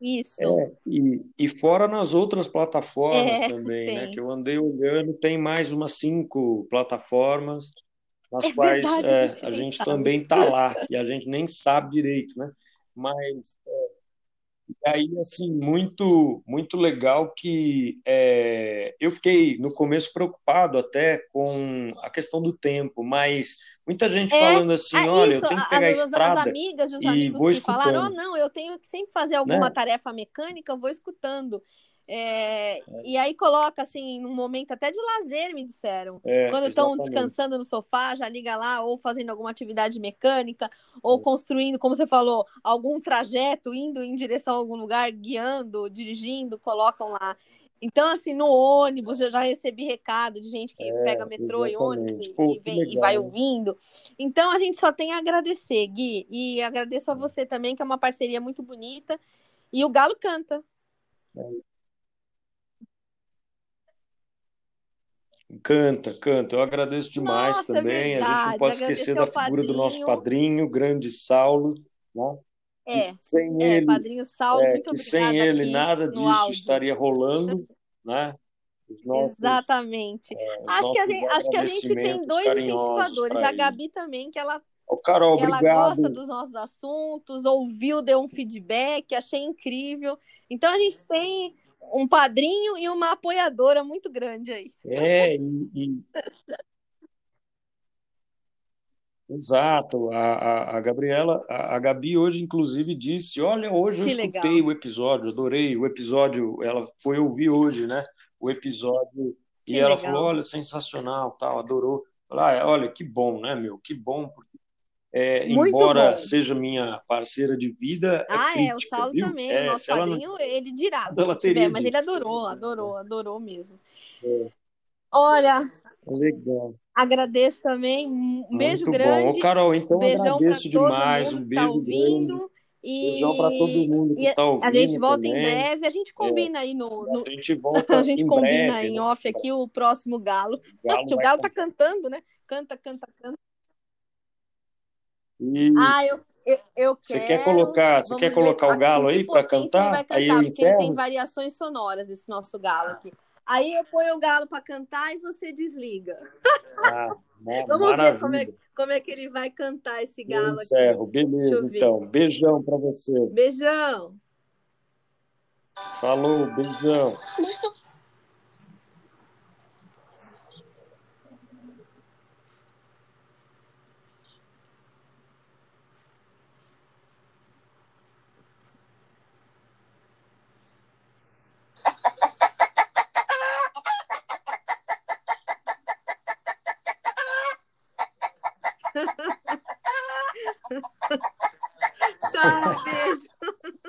Isso. É, e, e fora nas outras plataformas é, também, né, tem. né? Que eu andei olhando, tem mais umas cinco plataformas nas é quais verdade, é, a gente, a gente também está lá e a gente nem sabe direito, né? Mas é, e aí, assim, muito, muito legal que é, eu fiquei no começo preocupado até com a questão do tempo, mas muita gente é, falando assim, é olha, isso, eu tenho que pegar as, a estrada as amigas e os e amigos vou que escutando. falaram, oh, não, eu tenho que sempre fazer alguma né? tarefa mecânica, eu vou escutando. É, é, e aí coloca assim, num momento até de lazer, me disseram. É, Quando estão descansando no sofá, já liga lá, ou fazendo alguma atividade mecânica, ou construindo, como você falou, algum trajeto, indo em direção a algum lugar, guiando, dirigindo, colocam lá. Então, assim, no ônibus eu já recebi recado de gente que é, pega metrô exatamente. e ônibus e, Pô, e, vem, e vai ouvindo. Então, a gente só tem a agradecer, Gui. E agradeço a você também, que é uma parceria muito bonita. E o Galo canta. É. Canta, canta. Eu agradeço demais Nossa, também. É a gente não pode esquecer da figura padrinho. do nosso padrinho, grande Saulo. Né? É, sem é, ele, padrinho Saulo, é, muito sem ele nada disso áudio. estaria rolando, né? Nossos, Exatamente. É, acho, que a gente, acho que a gente tem dois incentivadores. A Gabi também, que ela, oh, Carol, que ela gosta dos nossos assuntos, ouviu, deu um feedback, achei incrível. Então a gente tem um padrinho e uma apoiadora muito grande aí. É, e, e... Exato. A, a, a, Gabriela, a, a, Gabi hoje, inclusive, disse: Olha, hoje eu que escutei legal. o episódio, adorei o episódio. Ela foi ouvir hoje, né? O episódio. Que e ela legal. falou: Olha, sensacional, tal, adorou. Ah, olha, que bom, né, meu? Que bom, porque é, embora bom. seja minha parceira de vida. É ah, é, é o Saulo viu? também, é, o nosso padrinho, não... ele dirá. Ela tiver, mas ele adorou, adorou, adorou mesmo. É. Olha. Legal. Agradeço também. Um Muito beijo bom. grande. Ô, Carol, então Beijão agradeço demais. Um beijo tá ouvindo. Grande. E... Beijão para todo mundo que está ouvindo. A gente volta também. em breve, a gente combina é. aí no, no, A gente volta A gente combina breve, em né? off aqui o próximo galo. O galo, o galo tá cantando, né? Canta, canta, canta. Isso. Ah, eu, eu, eu você quer colocar, você quer colocar ver, o galo aí para cantar? cantar? Aí eu porque ele tem variações sonoras esse nosso galo aqui. Aí eu ponho o galo para cantar e você desliga. Ah, Vamos maravilha. ver como é, como é que ele vai cantar esse galo eu encerro. aqui. Beleza, então. Beijão para você. Beijão. Falou, beijão.